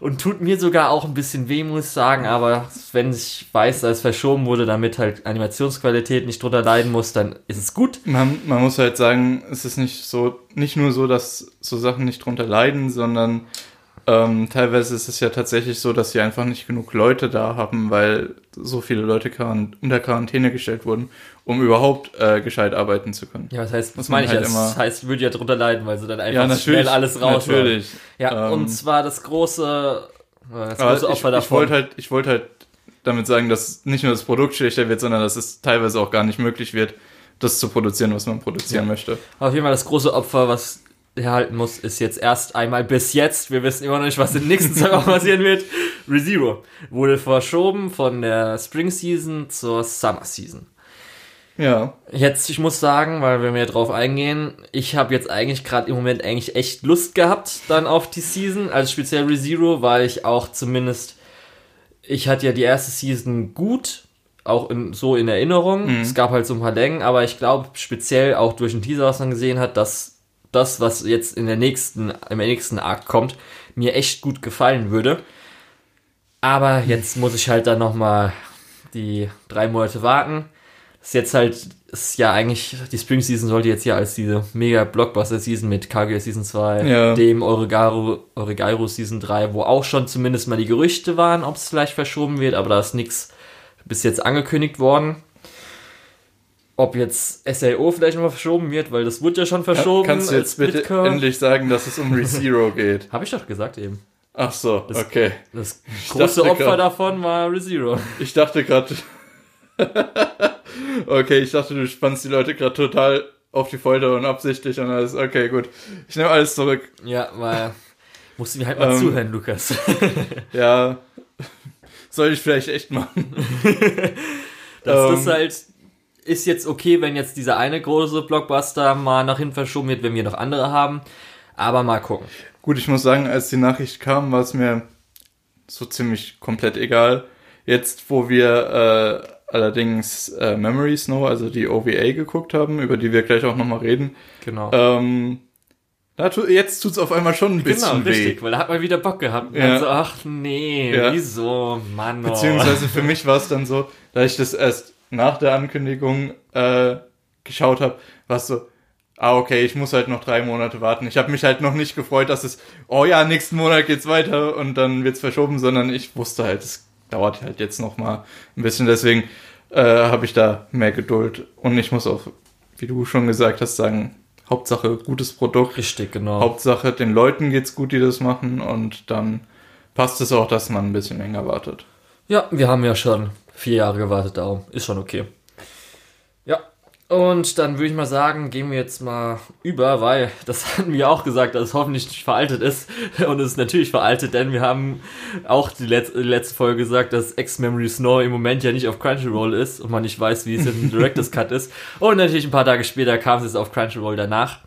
Speaker 2: und tut mir sogar auch ein bisschen weh, muss ich sagen. Aber wenn ich weiß, dass es verschoben wurde, damit halt Animationsqualität nicht drunter leiden muss, dann ist es gut.
Speaker 1: Man, man muss halt sagen, es ist nicht so, nicht nur so, dass so Sachen nicht drunter leiden, sondern ähm, teilweise ist es ja tatsächlich so, dass sie einfach nicht genug Leute da haben, weil so viele Leute unter Quarantäne gestellt wurden, um überhaupt äh, gescheit arbeiten zu können.
Speaker 2: Ja, was heißt,
Speaker 1: man
Speaker 2: meine ich
Speaker 1: halt
Speaker 2: jetzt?
Speaker 1: immer-
Speaker 2: Das heißt, würde ja drunter leiden, weil sie dann einfach
Speaker 1: Ja,
Speaker 2: schnell alles raus
Speaker 1: Natürlich.
Speaker 2: Ja,
Speaker 1: Ähm,
Speaker 2: und zwar das große, äh, das große
Speaker 1: ich,
Speaker 2: Opfer
Speaker 1: ich
Speaker 2: davon.
Speaker 1: wollte halt, ich wollte halt damit sagen, dass nicht nur das Produkt schlechter wird, sondern dass es teilweise auch gar nicht möglich wird, das zu produzieren, was man produzieren
Speaker 2: Ja.
Speaker 1: möchte.
Speaker 2: Auf jeden Fall das große Opfer, was erhalten muss, ist jetzt erst einmal bis jetzt. Wir wissen immer noch nicht, was in den nächsten zwei Wochen passieren wird. ReZero wurde verschoben von der Spring Season zur Summer Season.
Speaker 1: Ja.
Speaker 2: Jetzt, ich muss sagen, weil wir mehr drauf eingehen, ich habe jetzt eigentlich gerade im Moment eigentlich echt Lust gehabt dann auf die Season, also speziell ReZero, weil ich auch zumindest, ich hatte ja die erste Season gut, auch in, so in Erinnerung. Es gab halt so ein paar Längen, aber ich glaube speziell auch durch den Teaser, was man gesehen hat, dass das, was jetzt in der nächsten, im nächsten Arc kommt, mir echt gut gefallen würde. Aber jetzt muss ich halt dann nochmal die drei Monate warten. Das ist jetzt halt, ist ja eigentlich, die Spring Season sollte jetzt ja als diese mega Blockbuster Season mit Kaguya Season 2,
Speaker 1: Ja.
Speaker 2: dem Oregairo, Oregairo Season 3, wo auch schon zumindest mal die Gerüchte waren, ob es vielleicht verschoben wird, aber da ist nichts bis jetzt angekündigt worden. Ob jetzt SAO vielleicht nochmal verschoben wird, weil das wurde ja schon verschoben.
Speaker 1: Kannst du jetzt bitte endlich sagen, dass es um ReZero geht?
Speaker 2: Habe ich doch gesagt eben.
Speaker 1: Ach so, okay.
Speaker 2: Das große Opfer
Speaker 1: grad-
Speaker 2: davon war ReZero.
Speaker 1: Ich dachte gerade. okay, ich dachte, du spannst die Leute gerade total auf die Folter und absichtlich und alles. Okay, gut. Ich nehme alles zurück.
Speaker 2: Ja, weil musst du mir halt mal
Speaker 1: Ähm,
Speaker 2: zuhören, Lukas.
Speaker 1: Ja. Soll ich vielleicht echt machen.
Speaker 2: Das
Speaker 1: Ähm.
Speaker 2: ist halt, ist jetzt okay, wenn jetzt dieser eine große Blockbuster mal nach hinten verschoben wird, wenn wir noch andere haben. Aber mal gucken.
Speaker 1: Gut, ich muss sagen, als die Nachricht kam, war es mir so ziemlich komplett egal. Jetzt, wo wir äh, allerdings äh, Memory Snow, also die OVA geguckt haben, über die wir gleich auch nochmal reden,
Speaker 2: Genau.
Speaker 1: ähm, da tu, jetzt tut's auf einmal schon ein bisschen weh.
Speaker 2: richtig, weil da hat man wieder Bock gehabt.
Speaker 1: Ja.
Speaker 2: dann so, ach nee,
Speaker 1: Ja.
Speaker 2: wieso, Mann. Oh.
Speaker 1: Beziehungsweise für mich war es dann so, da ich das erst nach der Ankündigung äh, geschaut habe, war es so, ah okay, ich muss halt noch drei Monate warten. Ich habe mich halt noch nicht gefreut, dass es, oh ja, nächsten Monat geht's weiter und dann wird's verschoben, sondern ich wusste halt, es dauert halt jetzt noch mal ein bisschen. Deswegen äh, habe ich da mehr Geduld und ich muss auch, wie du schon gesagt hast, sagen, Hauptsache gutes Produkt.
Speaker 2: Richtig, genau.
Speaker 1: Hauptsache den Leuten geht's gut, die das machen und dann passt es auch, dass man ein bisschen länger wartet.
Speaker 2: Ja, wir haben ja schon vier Jahre gewartet, darum ist schon okay. Ja, und dann würde ich mal sagen, gehen wir jetzt mal über, weil das hatten wir auch gesagt, dass es hoffentlich nicht veraltet ist. Und es ist natürlich veraltet, denn wir haben auch die letzte, die letzte Folge gesagt, dass X-Memory Snow im Moment ja nicht auf Crunchyroll ist und man nicht weiß, wie es im Director's Cut ist. Und natürlich ein paar Tage später kam es jetzt auf Crunchyroll danach.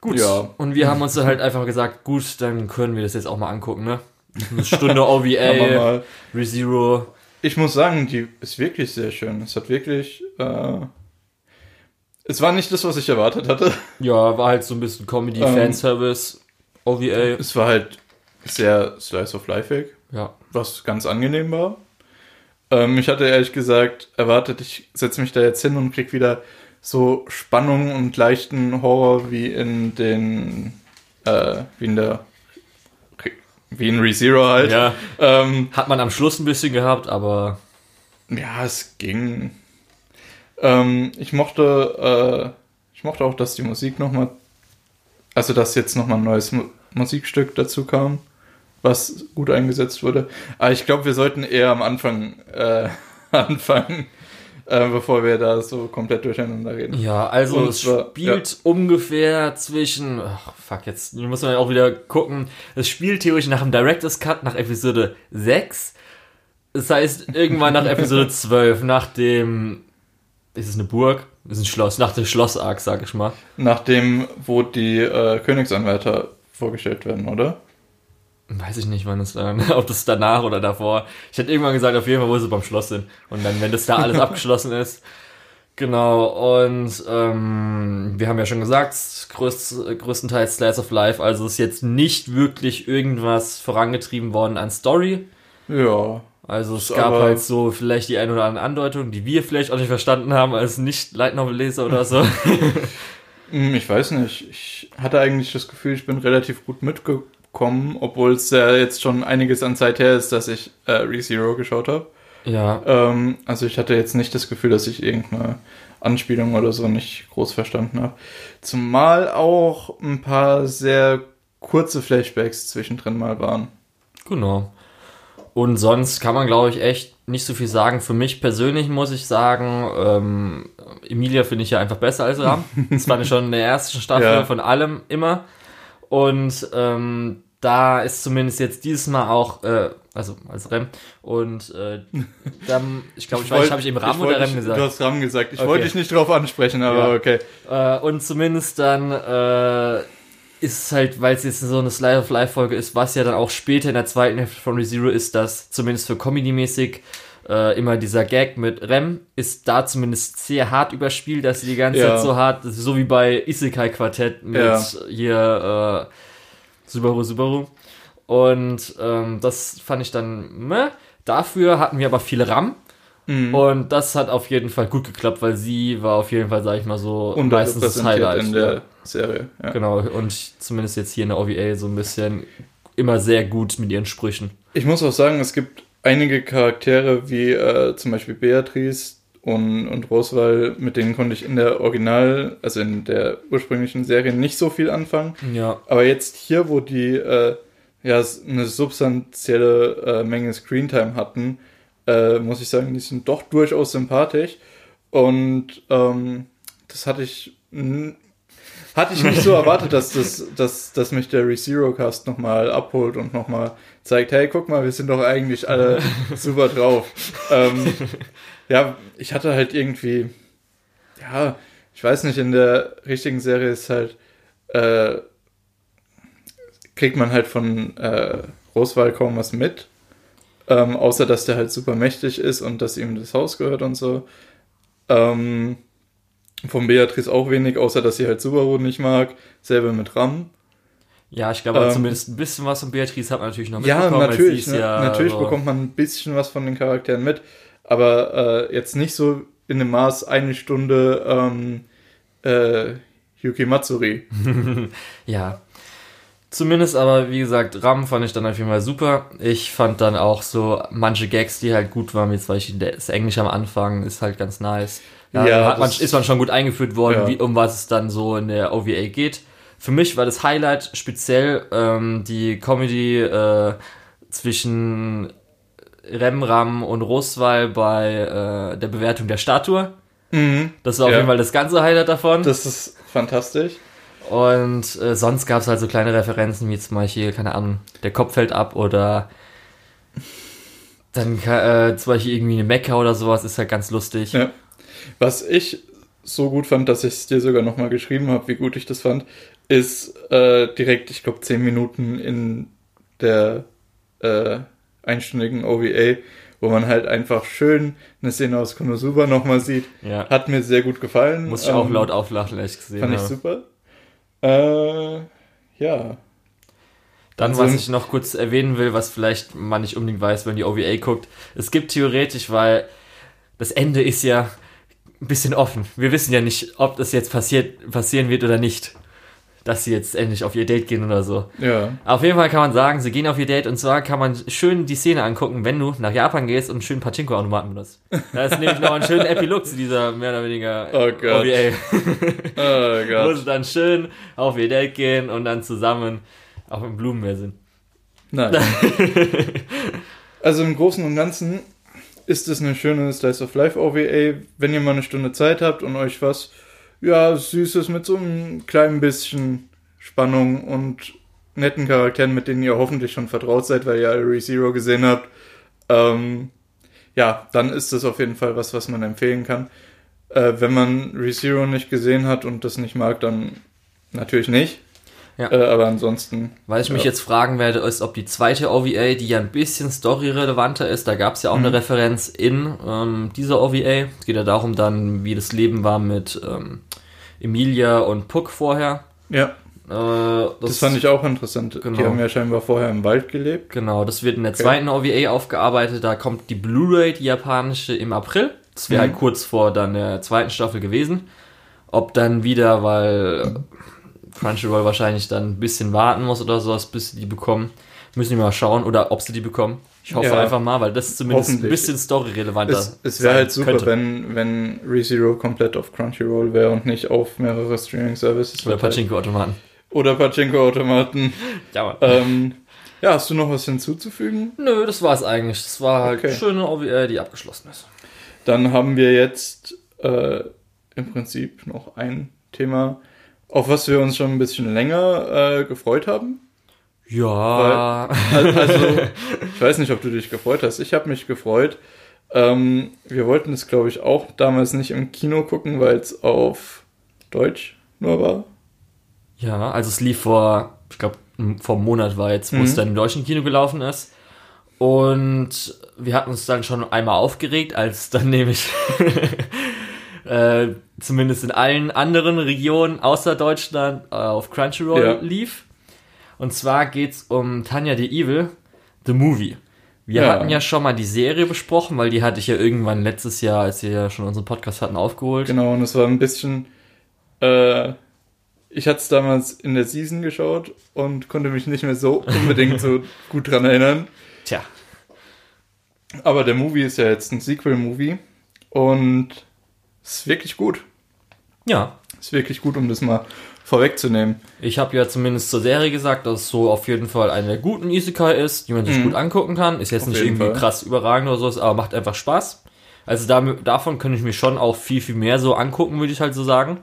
Speaker 2: Gut.
Speaker 1: Ja.
Speaker 2: Und wir haben uns dann halt einfach gesagt, gut, dann können wir das jetzt auch mal angucken, ne? Eine Stunde OVA. ReZero.
Speaker 1: Ich muss sagen, die ist wirklich sehr schön. Es hat wirklich äh, Es war nicht das, was ich erwartet hatte.
Speaker 2: Ja, war halt so ein bisschen Comedy,
Speaker 1: Ähm,
Speaker 2: Fanservice, OVA.
Speaker 1: Es war halt sehr Slice of Life-ig,
Speaker 2: Ja.
Speaker 1: was ganz angenehm war. Ähm, ich hatte ehrlich gesagt erwartet, ich setze mich da jetzt hin und krieg wieder so Spannung und leichten Horror wie in den, äh, wie in der, wie in ReZero halt.
Speaker 2: ja.
Speaker 1: Ähm,
Speaker 2: Hat man am Schluss ein bisschen gehabt, aber
Speaker 1: Ja, es ging. Ähm, ich mochte, äh, ich mochte auch, dass die Musik nochmal, also dass jetzt nochmal ein neues Mu Musikstück dazu kam, was gut eingesetzt wurde. Aber ich glaube, wir sollten eher am Anfang äh, anfangen, äh, bevor wir da so komplett durcheinander reden.
Speaker 2: Ja, also
Speaker 1: Und
Speaker 2: es
Speaker 1: zwar-
Speaker 2: spielt ungefähr zwischen. Ach, fuck, jetzt muss man ja auch wieder gucken. Es spielt theoretisch nach dem Director's Cut, nach Episode 6. Das heißt, irgendwann nach Episode 12, nach dem. Ist es eine Burg? Ist ein Schloss, nach dem Schloss-Arc, sag ich mal.
Speaker 1: Nachdem, wo die äh, Königsanwärter vorgestellt werden, oder?
Speaker 2: Weiß ich nicht, wann es dann, ob das danach oder davor. Ich hätte irgendwann gesagt, auf jeden Fall, wo sie beim Schloss sind. Und dann, wenn das da alles abgeschlossen ist. Genau, und ähm, wir haben ja schon gesagt, größt, größtenteils Slice of Life, also ist jetzt nicht wirklich irgendwas vorangetrieben worden an Story.
Speaker 1: Ja.
Speaker 2: Also es gab halt so vielleicht die ein oder andere Andeutung, die wir vielleicht auch nicht verstanden haben als nicht Light Novel Leser oder so.
Speaker 1: Hm, Ich weiß nicht. Ich hatte eigentlich das Gefühl, ich bin relativ gut mitgekommen, obwohl es ja jetzt schon einiges an Zeit her ist, dass ich äh, ReZero geschaut habe.
Speaker 2: ja,
Speaker 1: Ähm, also ich hatte jetzt nicht das Gefühl, dass ich irgendeine Anspielung oder so nicht groß verstanden habe. Zumal auch ein paar sehr kurze Flashbacks zwischendrin mal waren.
Speaker 2: Genau. Und sonst kann man, glaube ich, echt nicht so viel sagen. Für mich persönlich muss ich sagen, ähm, Emilia finde ich ja einfach besser als Ram. Das fand ich schon in der ersten Staffel
Speaker 1: Ja.
Speaker 2: von allem immer. Und ähm, da ist zumindest jetzt dieses Mal auch, äh, also als Rem. Und äh, dann, ich glaube, ich, weiß nicht, habe ich eben Ram
Speaker 1: ich
Speaker 2: oder Rem gesagt?
Speaker 1: Du hast Ram gesagt. Ich
Speaker 2: Okay.
Speaker 1: wollte dich nicht drauf ansprechen, aber
Speaker 2: Ja.
Speaker 1: okay.
Speaker 2: Äh, und zumindest dann äh, ist es halt, weil es jetzt so eine Slide of Life Folge ist, was ja dann auch später in der zweiten Hälfte von ReZero ist, dass zumindest für Comedy-mäßig äh, immer dieser Gag mit Rem ist da zumindest sehr hart überspielt, dass sie die ganze
Speaker 1: Ja.
Speaker 2: Zeit so hart, so wie bei Isekai Quartett mit
Speaker 1: Ja.
Speaker 2: hier äh, Subaru Subaru. Und ähm, das fand ich dann meh. Dafür hatten wir aber viel RAM.
Speaker 1: Mhm.
Speaker 2: Und das hat auf jeden Fall gut geklappt, weil sie war auf jeden Fall, sag ich mal so, meistens das Highlight.
Speaker 1: in der Serie. Ja.
Speaker 2: Genau, und zumindest jetzt hier in der OVA so ein bisschen immer sehr gut mit ihren Sprüchen.
Speaker 1: Ich muss auch sagen, es gibt einige Charaktere wie äh, zum Beispiel Beatrice und, und Roswell, mit denen konnte ich in der Original, also in der ursprünglichen Serie nicht so viel anfangen.
Speaker 2: Ja.
Speaker 1: Aber jetzt hier, wo die äh, ja eine substanzielle äh, Menge Screentime hatten, äh, muss ich sagen, die sind doch durchaus sympathisch. Und ähm, das hatte ich hatte ich nicht so erwartet, dass, das, dass, dass mich der ReZero Cast nochmal abholt und nochmal zeigt, hey, guck mal, wir sind doch eigentlich alle super drauf. ähm, ja, ich hatte halt irgendwie, ja, ich weiß nicht, in der richtigen Serie ist halt, äh, kriegt man halt von äh, Roswell kaum was mit. Ähm, außer, dass der halt super mächtig ist und dass ihm das Haus gehört und so. Ähm, von Beatrice auch wenig, außer dass sie halt Subaru nicht mag. Selber mit Ram.
Speaker 2: Ja, ich glaube
Speaker 1: Ähm,
Speaker 2: zumindest ein bisschen was von Beatrice hat man natürlich noch
Speaker 1: Ja,
Speaker 2: mitbekommen. weil
Speaker 1: natürlich. Ne?
Speaker 2: ja
Speaker 1: natürlich
Speaker 2: so-
Speaker 1: bekommt man ein bisschen was von den Charakteren mit. Aber äh, jetzt nicht so in dem Maß eine Stunde ähm, äh, Yuki Matsuri.
Speaker 2: Ja. Zumindest aber, wie gesagt, Ram fand ich dann auf jeden Fall super. Ich fand dann auch so manche Gags, die halt gut waren, wie zum Beispiel das Englisch am Anfang, ist halt ganz nice. Ja,
Speaker 1: Ja,
Speaker 2: man, ist man schon gut eingeführt worden,
Speaker 1: Ja.
Speaker 2: wie, um was es dann so in der OVA geht. Für mich war das Highlight speziell ähm, die Comedy äh, zwischen Remram und Roswell bei äh, der Bewertung der Statue.
Speaker 1: Mhm.
Speaker 2: Das war auf
Speaker 1: Ja.
Speaker 2: jeden Fall das ganze Highlight davon.
Speaker 1: Das ist fantastisch.
Speaker 2: Und äh, sonst gab es halt so kleine Referenzen, wie zum Beispiel, keine Ahnung, der Kopf fällt ab oder dann äh, zum Beispiel irgendwie eine Mecca oder sowas, ist halt ganz lustig.
Speaker 1: Ja. Was ich so gut fand, dass ich es dir sogar nochmal geschrieben habe, wie gut ich das fand, ist äh, direkt, ich glaube, zehn Minuten in der äh, einstündigen OVA, wo man halt einfach schön eine Szene aus Konosuba nochmal sieht.
Speaker 2: Ja.
Speaker 1: Hat mir sehr gut gefallen.
Speaker 2: Muss ich auch
Speaker 1: Ähm,
Speaker 2: laut auflachen, als ich gesehen
Speaker 1: Fand ich
Speaker 2: habe.
Speaker 1: super. Äh, ja.
Speaker 2: Dann,
Speaker 1: Also-
Speaker 2: was ich noch kurz erwähnen will, was vielleicht man nicht unbedingt weiß, wenn die OVA guckt. Es gibt theoretisch, weil das Ende ist ja ein bisschen offen. Wir wissen ja nicht, ob das jetzt passiert, passieren wird oder nicht. Dass sie jetzt endlich auf ihr Date gehen oder so.
Speaker 1: Ja.
Speaker 2: Auf jeden Fall kann man sagen, sie gehen auf ihr Date und zwar kann man schön die Szene angucken, wenn du nach Japan gehst und schönen Pachinko-Automaten benutzt. Da ist nämlich noch ein schöner Epilog zu dieser mehr oder weniger
Speaker 1: Oh Gott.
Speaker 2: OVA.
Speaker 1: Oh
Speaker 2: Wo
Speaker 1: Gott.
Speaker 2: sie dann schön auf ihr Date gehen und dann zusammen auf dem Blumenmeer sind.
Speaker 1: Nein. also im Großen und Ganzen ist es eine schöne Slice of Life OVA. Wenn ihr mal eine Stunde Zeit habt und euch was, ja, Süßes mit so einem kleinen bisschen Spannung und netten Charakteren, mit denen ihr hoffentlich schon vertraut seid, weil ihr alle ReZero gesehen habt, ähm, ja, dann ist das auf jeden Fall was, was man empfehlen kann. Äh, wenn man ReZero nicht gesehen hat und das nicht mag, dann natürlich nicht.
Speaker 2: Ja.
Speaker 1: Äh, aber ansonsten.
Speaker 2: Was ich mich
Speaker 1: Ja.
Speaker 2: jetzt fragen werde, ist, ob die zweite OVA, die ja ein bisschen storyrelevanter ist, da gab es ja auch eine
Speaker 1: Mhm.
Speaker 2: Referenz in ähm, dieser OVA. Es geht ja darum dann, wie das Leben war mit ähm, Emilia und Puck vorher.
Speaker 1: Ja.
Speaker 2: Äh, das,
Speaker 1: Das fand ich auch interessant.
Speaker 2: Genau.
Speaker 1: Die haben ja scheinbar vorher im Wald gelebt.
Speaker 2: Genau, das wird in der
Speaker 1: Okay.
Speaker 2: zweiten OVA aufgearbeitet. Da kommt die Blu-ray, die japanische, im April. Das wäre
Speaker 1: Mhm.
Speaker 2: halt kurz vor dann der zweiten Staffel gewesen. Ob dann wieder, weil Crunchyroll wahrscheinlich dann ein bisschen warten muss oder sowas, bis sie die bekommen. Müssen wir mal schauen oder ob sie die bekommen. Ich hoffe
Speaker 1: Ja.
Speaker 2: einfach mal, weil das ist zumindest ein bisschen storyrelevanter.
Speaker 1: Es, es wäre halt super,
Speaker 2: könnte.
Speaker 1: wenn, wenn ReZero komplett auf Crunchyroll wäre und nicht auf mehrere Streaming-Services.
Speaker 2: Oder. Pachinko-Automaten.
Speaker 1: Oder Pachinko-Automaten.
Speaker 2: Ja,
Speaker 1: ähm, ja, hast du noch was hinzuzufügen?
Speaker 2: Nö, das war es eigentlich. Das war halt
Speaker 1: Okay.
Speaker 2: eine schöne OVA, die abgeschlossen ist.
Speaker 1: Dann haben wir jetzt äh, im Prinzip noch ein Thema, auf was wir uns schon ein bisschen länger äh, gefreut haben.
Speaker 2: Ja.
Speaker 1: Al- Also, ich weiß nicht, ob du dich gefreut hast. Ich habe mich gefreut. Ähm, wir wollten es, glaube ich, auch damals nicht im Kino gucken, weil es auf Deutsch nur war.
Speaker 2: Ja, also es lief vor, ich glaube, vor einem Monat war jetzt, wo es
Speaker 1: Mhm.
Speaker 2: dann im deutschen Kino gelaufen ist. Und wir hatten uns dann schon einmal aufgeregt, als dann nämlich äh, zumindest in allen anderen Regionen außer Deutschland äh, auf Crunchyroll
Speaker 1: Ja.
Speaker 2: lief. Und zwar geht's um Tanya the Evil, The Movie. Wir
Speaker 1: Ja.
Speaker 2: hatten ja schon mal die Serie besprochen, weil die hatte ich ja irgendwann letztes Jahr, als wir ja schon unseren Podcast hatten, aufgeholt.
Speaker 1: Genau, und es war ein bisschen. Äh, ich hatte es damals in der Season geschaut und konnte mich nicht mehr so unbedingt so gut dran erinnern.
Speaker 2: Tja,
Speaker 1: Aber der Movie ist ja jetzt ein Sequel-Movie und es ist wirklich gut.
Speaker 2: ja,
Speaker 1: Ist wirklich gut, um das mal vorwegzunehmen.
Speaker 2: Ich habe ja zumindest zur Serie gesagt, dass es so auf jeden Fall eine der guten Isekai ist, die man sich
Speaker 1: Mhm.
Speaker 2: gut angucken kann. Ist jetzt
Speaker 1: Auf
Speaker 2: nicht irgendwie
Speaker 1: Fall.
Speaker 2: krass überragend oder so, aber macht einfach Spaß. Also damit, davon könnte ich mir schon auch viel, viel mehr so angucken, würde ich halt so sagen.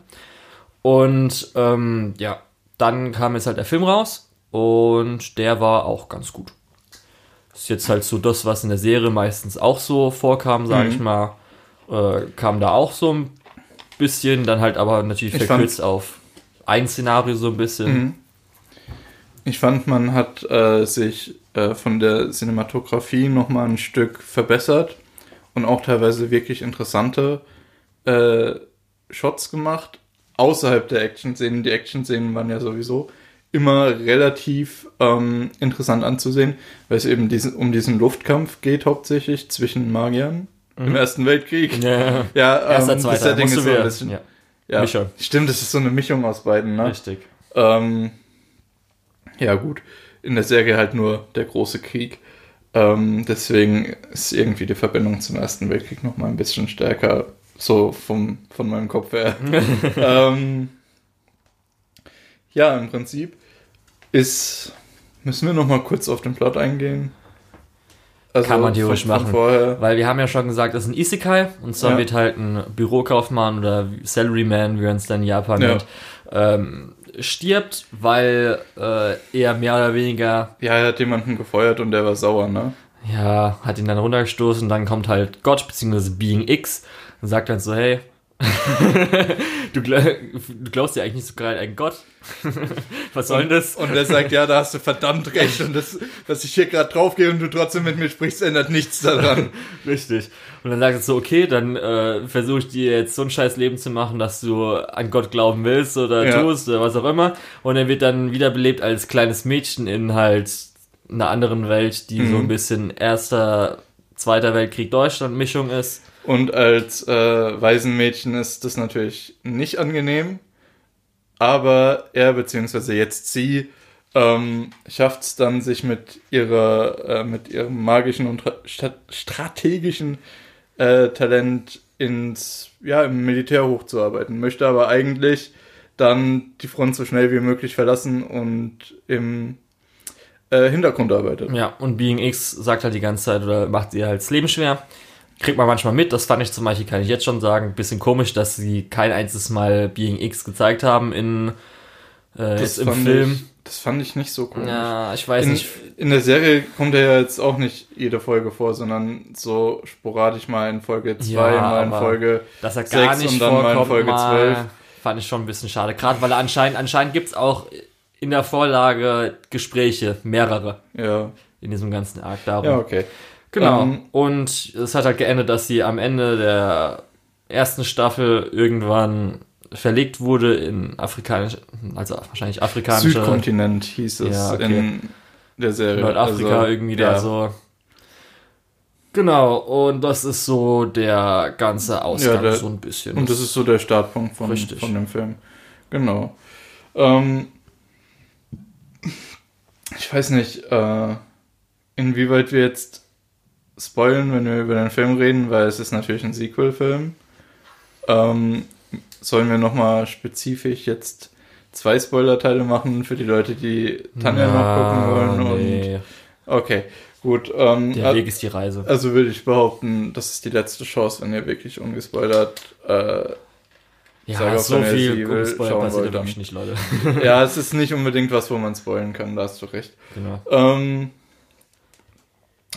Speaker 2: Und ähm, ja, dann kam jetzt halt der Film raus und der war auch ganz gut. Ist jetzt halt so das, was in der Serie meistens auch so vorkam, sage
Speaker 1: Mhm.
Speaker 2: ich mal, äh, kam da auch so ein bisschen, dann halt aber natürlich
Speaker 1: Ich
Speaker 2: verkürzt auf ein Szenario so ein bisschen.
Speaker 1: Mhm. Ich fand, man hat äh, sich äh, von der Cinematografie nochmal ein Stück verbessert und auch teilweise wirklich interessante äh, Shots gemacht außerhalb der Action-Szenen. Die Action-Szenen waren ja sowieso immer relativ ähm, interessant anzusehen, weil es eben diesen, um diesen Luftkampf geht hauptsächlich zwischen Magiern im Ersten Weltkrieg.
Speaker 2: Ja.
Speaker 1: Ja,
Speaker 2: Erster,
Speaker 1: ähm, das
Speaker 2: zweiter.
Speaker 1: Setting
Speaker 2: Musst
Speaker 1: ist so ein bisschen.
Speaker 2: ja,
Speaker 1: Ja,
Speaker 2: Mischung.
Speaker 1: Stimmt, es ist so eine Mischung aus beiden, ne?
Speaker 2: richtig.
Speaker 1: Ähm, ja, gut. In der Serie halt nur der große Krieg. Ähm, deswegen ist irgendwie die Verbindung zum Ersten Weltkrieg nochmal ein bisschen stärker, so vom, von meinem Kopf her. ähm, ja, im Prinzip ist. Müssen wir nochmal kurz auf den Plot eingehen? Also
Speaker 2: Kann man theoretisch machen.
Speaker 1: Vorher.
Speaker 2: Weil wir haben ja schon gesagt, das ist ein Isekai. Und zwar
Speaker 1: Ja.
Speaker 2: wird halt ein Bürokaufmann oder Salaryman, wie man es dann in Japan
Speaker 1: Ja.
Speaker 2: nennt, ähm, stirbt, weil äh, er mehr oder weniger,
Speaker 1: Ja, er hat jemanden gefeuert und der war sauer, ne?
Speaker 2: ja, hat ihn dann runtergestoßen. Dann kommt halt Gott, beziehungsweise Being X, und sagt dann so, hey, du, gl- du glaubst ja eigentlich nicht so gerade an Gott. Was soll denn das?
Speaker 1: Und er sagt, ja, da hast du verdammt recht. Und das, dass ich hier gerade draufgehe und du trotzdem mit mir sprichst, ändert nichts daran.
Speaker 2: Richtig. Und dann sagt er so, okay, dann äh, versuche ich dir jetzt so ein scheiß Leben zu machen, dass du an Gott glauben willst oder
Speaker 1: Ja.
Speaker 2: tust oder was auch immer. Und er wird dann wiederbelebt als kleines Mädchen in halt einer anderen Welt, die so ein bisschen erster, zweiter Weltkrieg Deutschland Mischung ist.
Speaker 1: Und als äh, Waisenmädchen ist das natürlich nicht angenehm. Aber er, beziehungsweise jetzt sie, ähm, schafft es dann, sich mit ihrer, äh, mit ihrem magischen und strategischen äh, Talent ins, ja, im Militär hochzuarbeiten. Möchte aber eigentlich dann die Front so schnell wie möglich verlassen und im äh, Hintergrund arbeitet.
Speaker 2: Ja, und Being X sagt halt die ganze Zeit oder macht ihr halt das Leben schwer. Kriegt man manchmal mit, das fand ich zum Beispiel, kann ich jetzt schon sagen, bisschen komisch, dass sie kein einziges Mal Being X gezeigt haben in, äh, jetzt im Film.
Speaker 1: Ich, das fand ich nicht so komisch.
Speaker 2: Ja, ich weiß
Speaker 1: In,
Speaker 2: nicht.
Speaker 1: in der Serie kommt er ja jetzt auch nicht jede Folge vor, sondern so sporadisch mal in Folge 2,
Speaker 2: Ja,
Speaker 1: mal in Folge
Speaker 2: Dass er gar
Speaker 1: sechs
Speaker 2: nicht
Speaker 1: und dann mal in Folge
Speaker 2: mal,
Speaker 1: 12.
Speaker 2: fand ich schon ein bisschen schade. Gerade weil er anscheinend, anscheinend gibt's auch in der Vorlage Gespräche, mehrere
Speaker 1: Ja,
Speaker 2: in diesem ganzen Arc darum.
Speaker 1: ja okay.
Speaker 2: Genau.
Speaker 1: Ähm,
Speaker 2: und es hat halt geendet, dass sie am Ende der ersten Staffel irgendwann verlegt wurde in afrikanische, also wahrscheinlich afrikanische
Speaker 1: Südkontinent hieß es
Speaker 2: Ja, okay.
Speaker 1: in der Serie.
Speaker 2: Nordafrika
Speaker 1: Also,
Speaker 2: irgendwie
Speaker 1: ja.
Speaker 2: da so. Genau, und das ist so der ganze Ausgang,
Speaker 1: Ja, der-
Speaker 2: so ein bisschen.
Speaker 1: Und das ist so der Startpunkt von,
Speaker 2: Richtig.
Speaker 1: von dem Film. Genau. Ähm, ich weiß nicht, äh, inwieweit wir jetzt spoilen, wenn wir über den Film reden, weil es ist natürlich ein Sequel-Film. Ähm, sollen wir nochmal spezifisch jetzt zwei Spoiler-Teile machen für die Leute, die Tanja noch gucken wollen?
Speaker 2: nee.
Speaker 1: Und, okay, gut. Ähm,
Speaker 2: Der Weg ist die Reise.
Speaker 1: also würde ich behaupten, das ist die letzte Chance, wenn ihr wirklich ungespoilert. Äh,
Speaker 2: Ja,
Speaker 1: Sag
Speaker 2: so viel Spoiler passiert
Speaker 1: wollt,
Speaker 2: da wirklich nicht, Leute.
Speaker 1: ja, es ist nicht unbedingt was, wo man spoilen kann, da hast du recht.
Speaker 2: genau.
Speaker 1: Ähm,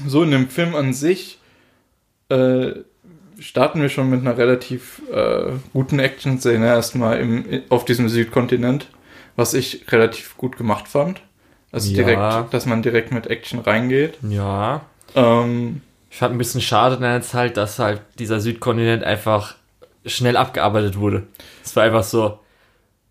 Speaker 1: so in dem Film an sich äh, starten wir schon mit einer relativ äh, guten Action-Szene erstmal im, auf diesem Südkontinent, was ich relativ gut gemacht fand. Also
Speaker 2: Ja.
Speaker 1: direkt, dass man direkt mit Action reingeht.
Speaker 2: Ja.
Speaker 1: Ähm,
Speaker 2: Ich fand ein bisschen schade dann jetzt halt, dass halt dieser Südkontinent einfach schnell abgearbeitet wurde. Es war einfach so.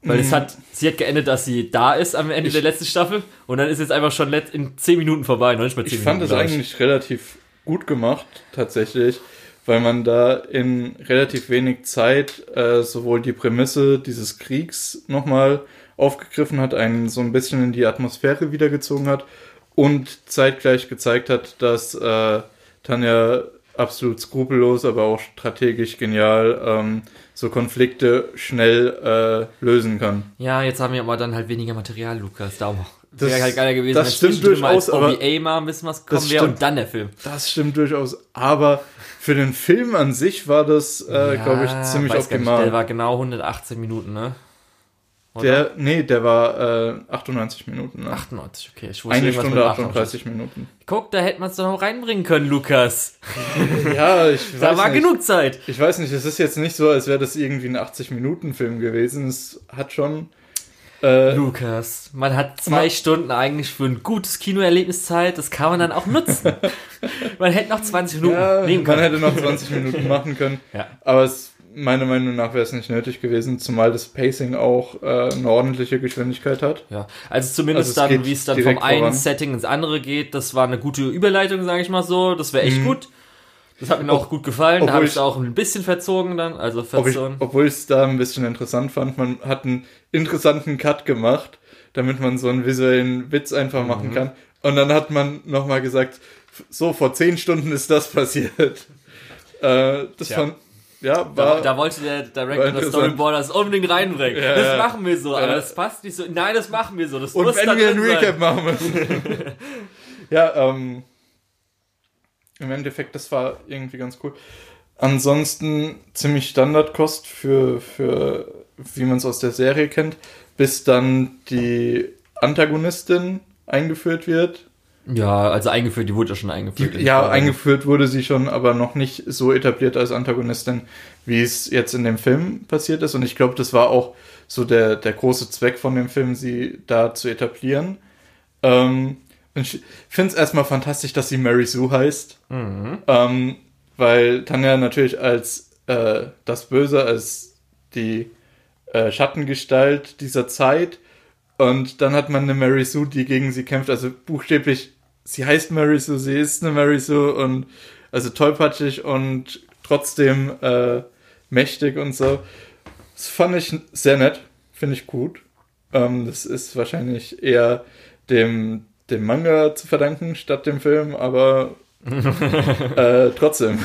Speaker 2: Weil es hat, sie hat geendet, dass sie da ist am Ende
Speaker 1: Mhm. Ich-
Speaker 2: der letzten Staffel und dann ist jetzt einfach schon in 10 Minuten vorbei, noch nicht mal 10
Speaker 1: Ich fand
Speaker 2: Minuten.
Speaker 1: es
Speaker 2: glaub ich.
Speaker 1: eigentlich relativ gut gemacht, tatsächlich, weil man da in relativ wenig Zeit äh, sowohl die Prämisse dieses Kriegs nochmal aufgegriffen hat, einen so ein bisschen in die Atmosphäre wiedergezogen hat und zeitgleich gezeigt hat, dass äh, Tanja absolut skrupellos, aber auch strategisch genial ähm, so Konflikte schnell äh, lösen kann.
Speaker 2: Ja, jetzt haben wir aber dann halt weniger Material, Lukas. Darum
Speaker 1: Das-
Speaker 2: wäre halt geiler gewesen,
Speaker 1: das stimmt
Speaker 2: mal als
Speaker 1: durchaus, aber-
Speaker 2: ein bisschen was kommen wäre und dann der Film.
Speaker 1: Das stimmt durchaus, aber für den Film an sich war das, äh, glaube ich, ziemlich optimal.
Speaker 2: Der war genau 118 Minuten, ne? Oder?
Speaker 1: Der, nee, der war äh, 98 Minuten. Ne?
Speaker 2: 98, okay. Ich wusste
Speaker 1: Eine Stunde
Speaker 2: mit 98.
Speaker 1: 38 Minuten.
Speaker 2: Guck, da hätte man es doch noch reinbringen können, Lukas.
Speaker 1: Ja, ich
Speaker 2: Da
Speaker 1: weiß
Speaker 2: war
Speaker 1: nicht.
Speaker 2: genug Zeit.
Speaker 1: Ich weiß nicht, es ist jetzt nicht so, als wäre das irgendwie ein 80-Minuten-Film gewesen. Es hat schon. Äh,
Speaker 2: Lukas, man hat zwei
Speaker 1: Ma-
Speaker 2: Stunden eigentlich für ein gutes Kinoerlebnis Zeit. Das kann man dann auch nutzen. man hätte noch 20 Minuten
Speaker 1: ja,
Speaker 2: nehmen
Speaker 1: man
Speaker 2: können.
Speaker 1: hätte noch 20 Minuten machen können.
Speaker 2: Ja.
Speaker 1: Aber es, meiner Meinung nach wäre es nicht nötig gewesen, zumal das Pacing auch äh, eine ordentliche Geschwindigkeit hat.
Speaker 2: Ja, also zumindest
Speaker 1: Also
Speaker 2: dann, wie es dann vom einen
Speaker 1: voran.
Speaker 2: Setting ins andere geht, das war eine gute Überleitung, sage ich mal so. Das wäre echt
Speaker 1: Mhm.
Speaker 2: gut. Das hat mir auch gut gefallen. Da habe ich auch ein bisschen verzogen dann, also verzogen.
Speaker 1: obwohl ich es da ein bisschen interessant fand, man hat einen interessanten Cut gemacht, damit man so einen visuellen Witz einfach
Speaker 2: Mhm.
Speaker 1: machen kann. Und dann hat man nochmal gesagt, so, vor zehn Stunden ist das passiert. Äh, das
Speaker 2: Tja.
Speaker 1: fand, ja,
Speaker 2: Da,
Speaker 1: war,
Speaker 2: da wollte der Director der. Storyboarder das unbedingt reinbringen.
Speaker 1: Ja,
Speaker 2: das machen wir so, aber
Speaker 1: Ja.
Speaker 2: das passt nicht so. Nein, das machen wir so. Das
Speaker 1: und
Speaker 2: muss
Speaker 1: wenn
Speaker 2: da
Speaker 1: wir ein
Speaker 2: drin sein.
Speaker 1: Recap machen müssen. ja, ähm, im Endeffekt, das war irgendwie ganz cool. Ansonsten ziemlich Standardkost für, für wie man es aus der Serie kennt, bis dann die Antagonistin eingeführt wird.
Speaker 2: Ja, also eingeführt, die wurde ja schon eingeführt.
Speaker 1: Die, ja, eingeführt wurde sie schon, aber noch nicht so etabliert als Antagonistin, wie es jetzt in dem Film passiert ist. Und ich glaube, das war auch so der, der große Zweck von dem Film, sie da zu etablieren. Ähm, ich finde es erstmal fantastisch, dass sie Mary Sue heißt. Mhm. Ähm, weil Tanja natürlich als äh, das Böse, als die äh, Schattengestalt dieser Zeit und dann hat man eine Mary Sue, die gegen sie kämpft. Also buchstäblich, sie heißt Mary Sue, sie ist eine Mary Sue und also tollpatschig und trotzdem äh, mächtig und so. Das fand ich sehr nett, finde ich gut. Ähm, das ist wahrscheinlich eher dem, dem Manga zu verdanken statt dem Film, aber äh, trotzdem.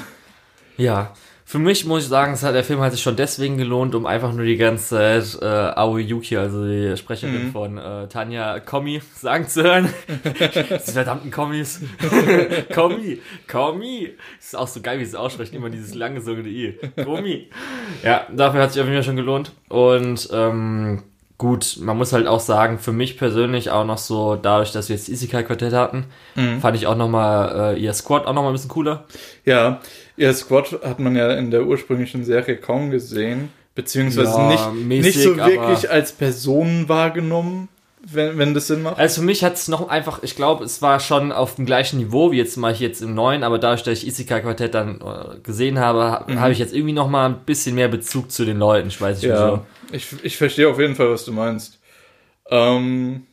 Speaker 2: Ja, für mich muss ich sagen, hat, der Film hat sich schon deswegen gelohnt, um einfach nur die ganze Zeit äh, Aoi Yuki, also die Sprecherin mhm. von äh, Tanja Kommi, sagen zu hören. Diese verdammten Kommis. Kommi, Kommi. Ist auch so geil, wie sie es aussprechen, immer dieses lange sogene I. Kommi. Ja, dafür hat sich auf jeden Fall schon gelohnt. Und ähm, gut, man muss halt auch sagen, für mich persönlich auch noch so, dadurch, dass wir jetzt Isekai-Quartett hatten, mhm. fand ich auch nochmal äh, ihr Squad auch nochmal ein bisschen cooler.
Speaker 1: Ja, Ihr Squad hat man ja in der ursprünglichen Serie kaum gesehen, beziehungsweise ja, nicht, mäßig, nicht so wirklich als Personen wahrgenommen, wenn, wenn das Sinn macht.
Speaker 2: Also für mich hat es noch einfach, ich glaube, es war schon auf dem gleichen Niveau wie jetzt mal hier jetzt im neuen, aber dadurch, dass ich Isekai Quartett dann äh, gesehen habe, mhm. habe ich jetzt irgendwie noch mal ein bisschen mehr Bezug zu den Leuten. Ich weiß nicht
Speaker 1: ja, wieso. Ich, ich verstehe auf jeden Fall, was du meinst. Ähm,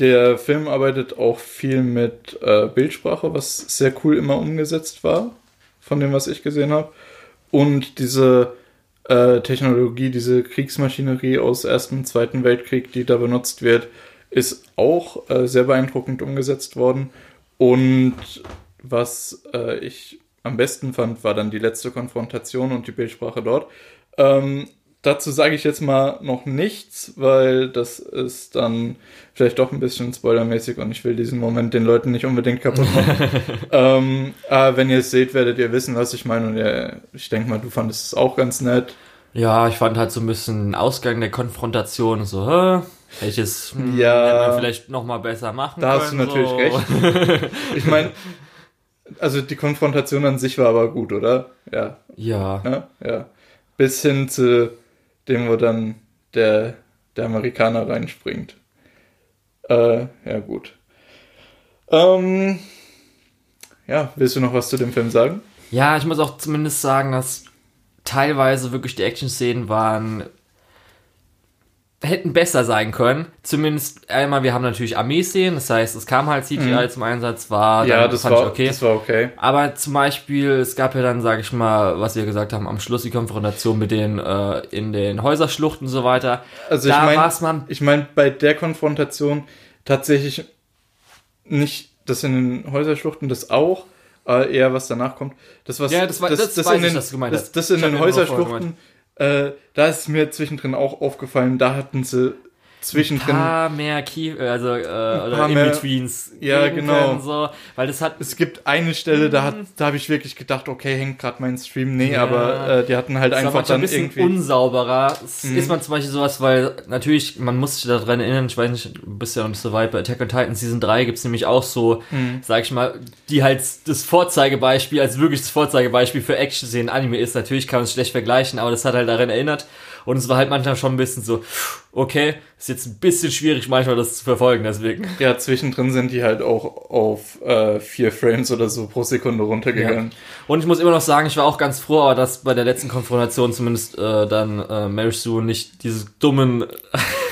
Speaker 1: der Film arbeitet auch viel mit äh, Bildsprache, was sehr cool immer umgesetzt war, von dem, was ich gesehen habe. Und diese äh, Technologie, diese Kriegsmaschinerie aus Ersten und Zweiten Weltkrieg, die da benutzt wird, ist auch äh, sehr beeindruckend umgesetzt worden. Und was äh, ich am besten fand, war dann die letzte Konfrontation und die Bildsprache dort. Ähm, dazu sage ich jetzt mal noch nichts, weil das ist dann vielleicht doch ein bisschen spoilermäßig und ich will diesen Moment den Leuten nicht unbedingt kaputt machen. ähm, aber wenn ihr es seht, werdet ihr wissen, was ich meine und ja, ich denke mal, du fandest es auch ganz nett.
Speaker 2: Ja, ich fand halt so ein bisschen Ausgang der Konfrontation so, hä? Welches hm, ja, man vielleicht noch mal besser machen
Speaker 1: Da hast du natürlich so. recht. ich meine, also die Konfrontation an sich war aber gut, oder? Ja.
Speaker 2: Ja.
Speaker 1: Ja. ja. Bis hin zu dem, wo dann der, der Amerikaner reinspringt. Äh, ja, gut. Ähm, ja, willst du noch was zu dem Film sagen?
Speaker 2: Ja, ich muss auch zumindest sagen, dass teilweise wirklich die Action-Szenen waren hätten besser sein können. Zumindest einmal, wir haben natürlich Armee-Szenen, das heißt, es kam halt CGI mhm. zum Einsatz, war
Speaker 1: ja, das war, okay. das war okay.
Speaker 2: Aber zum Beispiel, es gab ja dann, sage ich mal, was wir gesagt haben, am Schluss die Konfrontation mit den äh, in den Häuserschluchten und so weiter.
Speaker 1: Also da ich meine, man ich meine bei der Konfrontation tatsächlich nicht das in den Häuserschluchten, das auch, äh, eher was danach kommt. Das was
Speaker 2: ja, das, war, das, das, das in den, das,
Speaker 1: das, das in den Häuserschluchten äh, da ist mir zwischendrin auch aufgefallen, da hatten sie zwischendrin.
Speaker 2: Ein paar mehr Key, also äh, oder In-Betweens.
Speaker 1: Ja, genau.
Speaker 2: So, weil das hat.
Speaker 1: Es gibt eine Stelle, da, hat, mhm. da habe ich wirklich gedacht, okay, hängt gerade mein Stream. Nee, ja. aber äh, die hatten halt das einfach dann ein bisschen irgendwie.
Speaker 2: unsauberer. Mhm. Ist man zum Beispiel sowas, weil natürlich, man muss sich daran erinnern, ich weiß nicht, du bist ja noch nicht so weit, bei Attack on Titan Season 3 gibt's nämlich auch so, mhm. sag ich mal, die halt das Vorzeigebeispiel, als wirklich das Vorzeigebeispiel für Action-Szenen Anime ist. Natürlich kann man es schlecht vergleichen, aber das hat halt daran erinnert. Und es war halt manchmal schon ein bisschen so, okay, ist jetzt ein bisschen schwierig manchmal das zu verfolgen, deswegen.
Speaker 1: Ja, zwischendrin sind die halt auch auf äh, vier Frames oder so pro Sekunde runtergegangen. Ja.
Speaker 2: Und ich muss immer noch sagen, ich war auch ganz froh, dass bei der letzten Konfrontation zumindest äh, dann äh, Mary Sue nicht diese dummen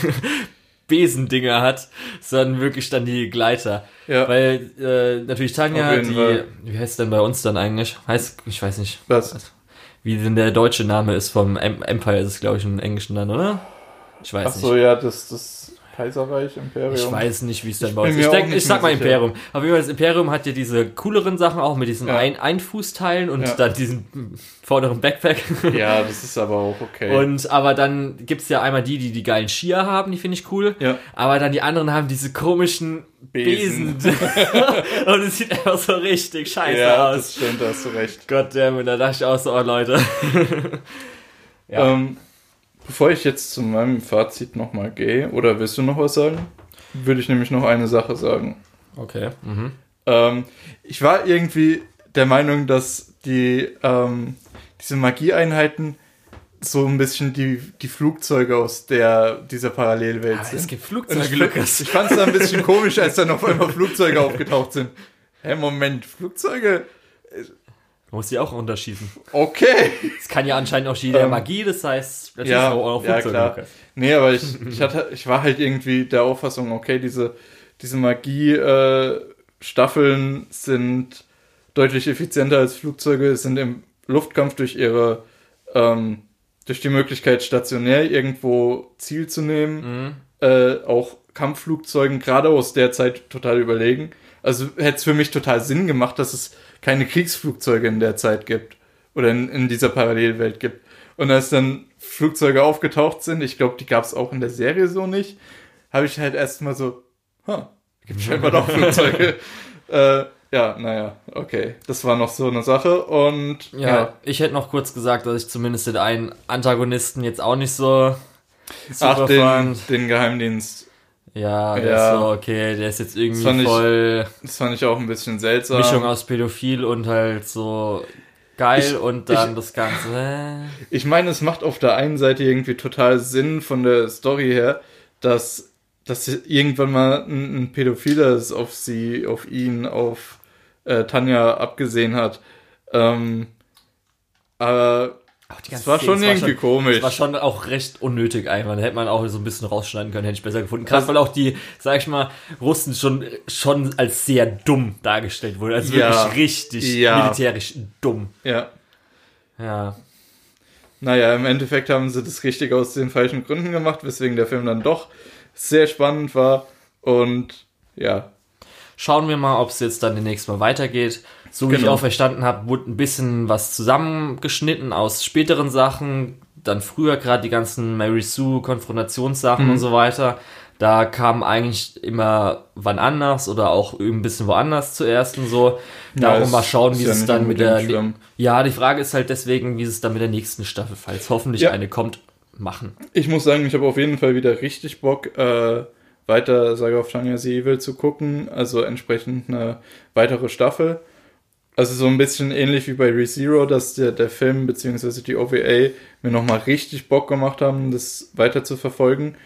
Speaker 2: Besendinger hat, sondern wirklich dann die Gleiter. Ja. Weil äh, natürlich Tanja, die, Fall. wie heißt denn bei uns dann eigentlich? Heißt, ich weiß nicht.
Speaker 1: Was?
Speaker 2: Wie denn der deutsche Name ist vom Empire, ist es glaube ich im Englischen dann, oder?
Speaker 1: Ich weiß Ach so, nicht. ja, das, das Kaiserreich, Imperium.
Speaker 2: Ich weiß nicht, wie es dann bei uns ist. Ich, denk, ich sag mal sicher. Imperium. Aber wie das Imperium hat ja diese cooleren Sachen auch mit diesen ja. Ein Einfußteilen und ja. dann diesen vorderen Backpack.
Speaker 1: Ja, das ist aber auch okay.
Speaker 2: Und aber dann gibt's ja einmal die, die die geilen Skier haben, die finde ich cool.
Speaker 1: Ja.
Speaker 2: Aber dann die anderen haben diese komischen Besen. Besen. und es sieht einfach so richtig scheiße ja, aus. Ja,
Speaker 1: das stimmt, da hast du recht.
Speaker 2: Goddammit, da dachte ich auch so, oh Leute.
Speaker 1: ja. Ähm, Bevor ich jetzt zu meinem Fazit nochmal gehe, oder willst du noch was sagen? würde ich nämlich noch eine Sache sagen.
Speaker 2: Okay. Mhm.
Speaker 1: Ähm, ich war irgendwie der Meinung, dass die ähm, diese Magieeinheiten so ein bisschen die, die Flugzeuge aus der, dieser Parallelwelt
Speaker 2: Aber
Speaker 1: sind.
Speaker 2: es gibt Flugzeuge,
Speaker 1: ich,
Speaker 2: Lukas.
Speaker 1: ich fand es ein bisschen komisch, als dann auf einmal Flugzeuge aufgetaucht sind. Hä, Moment, Flugzeuge?
Speaker 2: Du musst die auch runterschießen.
Speaker 1: Okay.
Speaker 2: Es kann ja anscheinend auch jeder
Speaker 1: Ähm,
Speaker 2: Magie, das heißt natürlich
Speaker 1: Ja,
Speaker 2: auch, auch
Speaker 1: ja klar. Nee, aber ich, ich, hatte, ich war halt irgendwie der Auffassung, okay, diese, diese Magie-Staffeln sind deutlich effizienter als Flugzeuge, sind im Luftkampf durch ihre, ähm, durch die Möglichkeit, stationär irgendwo Ziel zu nehmen,
Speaker 2: Mhm.
Speaker 1: äh, auch Kampfflugzeugen gerade aus der Zeit total überlegen. Also hätte es für mich total Sinn gemacht, dass es keine Kriegsflugzeuge in der Zeit gibt oder in, in dieser Parallelwelt gibt. Und als dann Flugzeuge aufgetaucht sind, ich glaube, die gab es auch in der Serie so nicht, habe ich halt erstmal so, ha, gibt scheinbar doch Flugzeuge. äh, ja, naja, okay. Das war noch so eine Sache und
Speaker 2: Ja,
Speaker 1: ja.
Speaker 2: ich hätte noch kurz gesagt, dass ich zumindest den einen Antagonisten jetzt auch nicht so super
Speaker 1: Ach, den,
Speaker 2: fand.
Speaker 1: den Geheimdienst.
Speaker 2: Ja, der
Speaker 1: Ja.
Speaker 2: ist so, okay, der ist jetzt
Speaker 1: Das
Speaker 2: irgendwie
Speaker 1: ich-
Speaker 2: voll
Speaker 1: Das fand ich auch ein bisschen seltsam.
Speaker 2: Mischung aus Pädophil und halt so geil
Speaker 1: Ich-
Speaker 2: und dann
Speaker 1: ich-
Speaker 2: das Ganze.
Speaker 1: Ich meine, es macht auf der einen Seite irgendwie total Sinn von der Story her, dass, dass irgendwann mal ein, ein Pädophiler es auf sie, auf ihn, auf äh, Tanja abgesehen hat. Ähm, aber
Speaker 2: ganze
Speaker 1: war
Speaker 2: Szene,
Speaker 1: schon
Speaker 2: es
Speaker 1: irgendwie komisch.
Speaker 2: Das war schon auch recht unnötig einfach. Da hätte man auch so ein bisschen rausschneiden können, hätte ich besser gefunden. Gerade weil auch die, sag ich mal, Russen schon, schon als sehr dumm dargestellt wurden. Also
Speaker 1: Ja.
Speaker 2: wirklich richtig
Speaker 1: Ja.
Speaker 2: militärisch dumm.
Speaker 1: ja.
Speaker 2: Ja.
Speaker 1: Naja, im Endeffekt haben sie das richtig aus den falschen Gründen gemacht, weswegen der Film dann doch sehr spannend war. Und ja,
Speaker 2: Schauen wir mal, ob es jetzt dann demnächst mal weitergeht. So wie ich
Speaker 1: Genau.
Speaker 2: auch verstanden habe, wurde ein bisschen was zusammengeschnitten aus späteren Sachen. Dann früher gerade die ganzen Mary Sue Konfrontationssachen
Speaker 1: Mhm.
Speaker 2: und so weiter. Da kam eigentlich immer wann anders oder auch ein bisschen woanders zuerst und so. Darum
Speaker 1: es
Speaker 2: mal schauen, wie
Speaker 1: ja
Speaker 2: es dann mit der.
Speaker 1: schlimm.
Speaker 2: Ja, die Frage ist halt deswegen, wie es dann mit der nächsten Staffel, falls hoffentlich
Speaker 1: Ja.
Speaker 2: eine kommt, machen.
Speaker 1: Ich muss sagen, ich habe auf jeden Fall wieder richtig Bock, äh, weiter Saga of Tanya Evil zu gucken. Also entsprechend eine weitere Staffel. Also so ein bisschen ähnlich wie bei ReZero, dass der, der Film bzw. die OVA mir nochmal richtig Bock gemacht haben, das weiter zu verfolgen.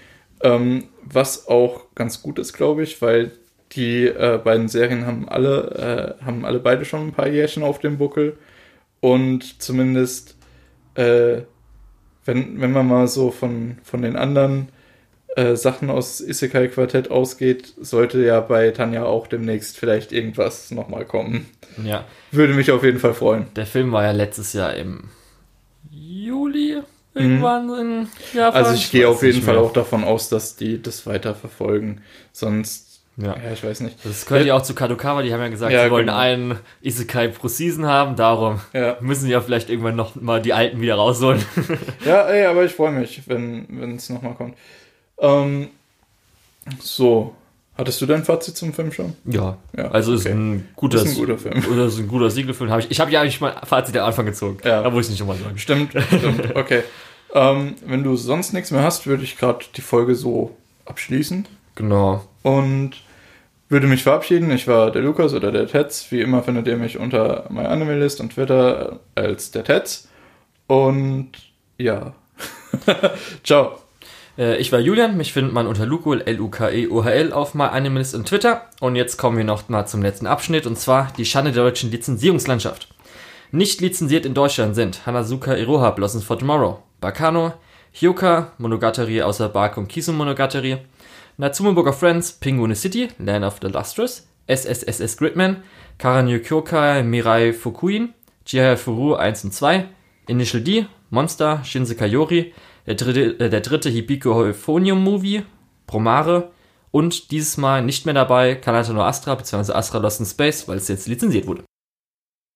Speaker 1: Ähm, was auch ganz gut ist, glaube ich, weil die äh, beiden Serien haben alle, äh, haben alle beide schon ein paar Jährchen auf dem Buckel. Und zumindest äh, wenn, wenn man mal so von, von den anderen äh, Sachen aus Isekai Quartett ausgeht, sollte ja bei Tanja auch demnächst vielleicht irgendwas nochmal kommen.
Speaker 2: Ja.
Speaker 1: Würde mich auf jeden Fall freuen.
Speaker 2: Der Film war ja letztes Jahr im Juli irgendwann in Japan.
Speaker 1: Mhm. Also ich gehe auf jeden Fall
Speaker 2: mehr.
Speaker 1: auch davon aus, dass die das weiter verfolgen. Sonst,
Speaker 2: Ja.
Speaker 1: ja, ich weiß nicht.
Speaker 2: Das können ja auch zu Kadokawa, die haben ja gesagt,
Speaker 1: Ja,
Speaker 2: sie wollen
Speaker 1: genau.
Speaker 2: einen Isekai pro Season haben, darum
Speaker 1: Ja,
Speaker 2: müssen sie ja vielleicht irgendwann noch mal die alten wieder rausholen.
Speaker 1: ja ey, aber ich freue mich, wenn es nochmal kommt. Ähm, so, hattest du dein Fazit zum Film schon?
Speaker 2: ja,
Speaker 1: Ja,
Speaker 2: also ist
Speaker 1: okay.
Speaker 2: ein guter,
Speaker 1: Das ist ein guter Film.
Speaker 2: oder ist ein guter Siegelfilm. Hab ich ich habe ja eigentlich mal Fazit am Anfang gezogen.
Speaker 1: Ja.
Speaker 2: Da muss ich nicht nochmal sagen.
Speaker 1: Stimmt, stimmt, okay. Ähm, wenn du sonst nichts mehr hast, würde ich gerade die Folge so abschließen
Speaker 2: Genau.
Speaker 1: und würde mich verabschieden. Ich war der Lukas oder der Tetz. Wie immer findet ihr mich unter MyAnimeList und Twitter als der Tetz. Und ja. Ciao.
Speaker 2: Äh, ich war Julian, mich findet man unter Luko, L-U-K-E-O-H-L auf MyAnimalist und Twitter. Und jetzt kommen wir noch mal zum letzten Abschnitt, und zwar die Schande der deutschen Lizenzierungslandschaft. Nicht lizenziert in Deutschland sind Hanazuka Iroha Blossoms for Tomorrow, Bakano, Hyoka, Monogatari außer Bark und Kisu Monogatari, Natsume Book of Friends, Penguin City, Land of the Lustrous, SSSS Gridman, Karanyu Kyokai Mirai Fukuin, Jihaya Furu 1 und 2, Initial D, Monster, Shinse Kayori, der dritte, äh, der dritte Hibiko Euphonium Movie, Promare und dieses Mal nicht mehr dabei Kanata no Astra bzw. Astra Lost in Space, weil es jetzt lizenziert wurde.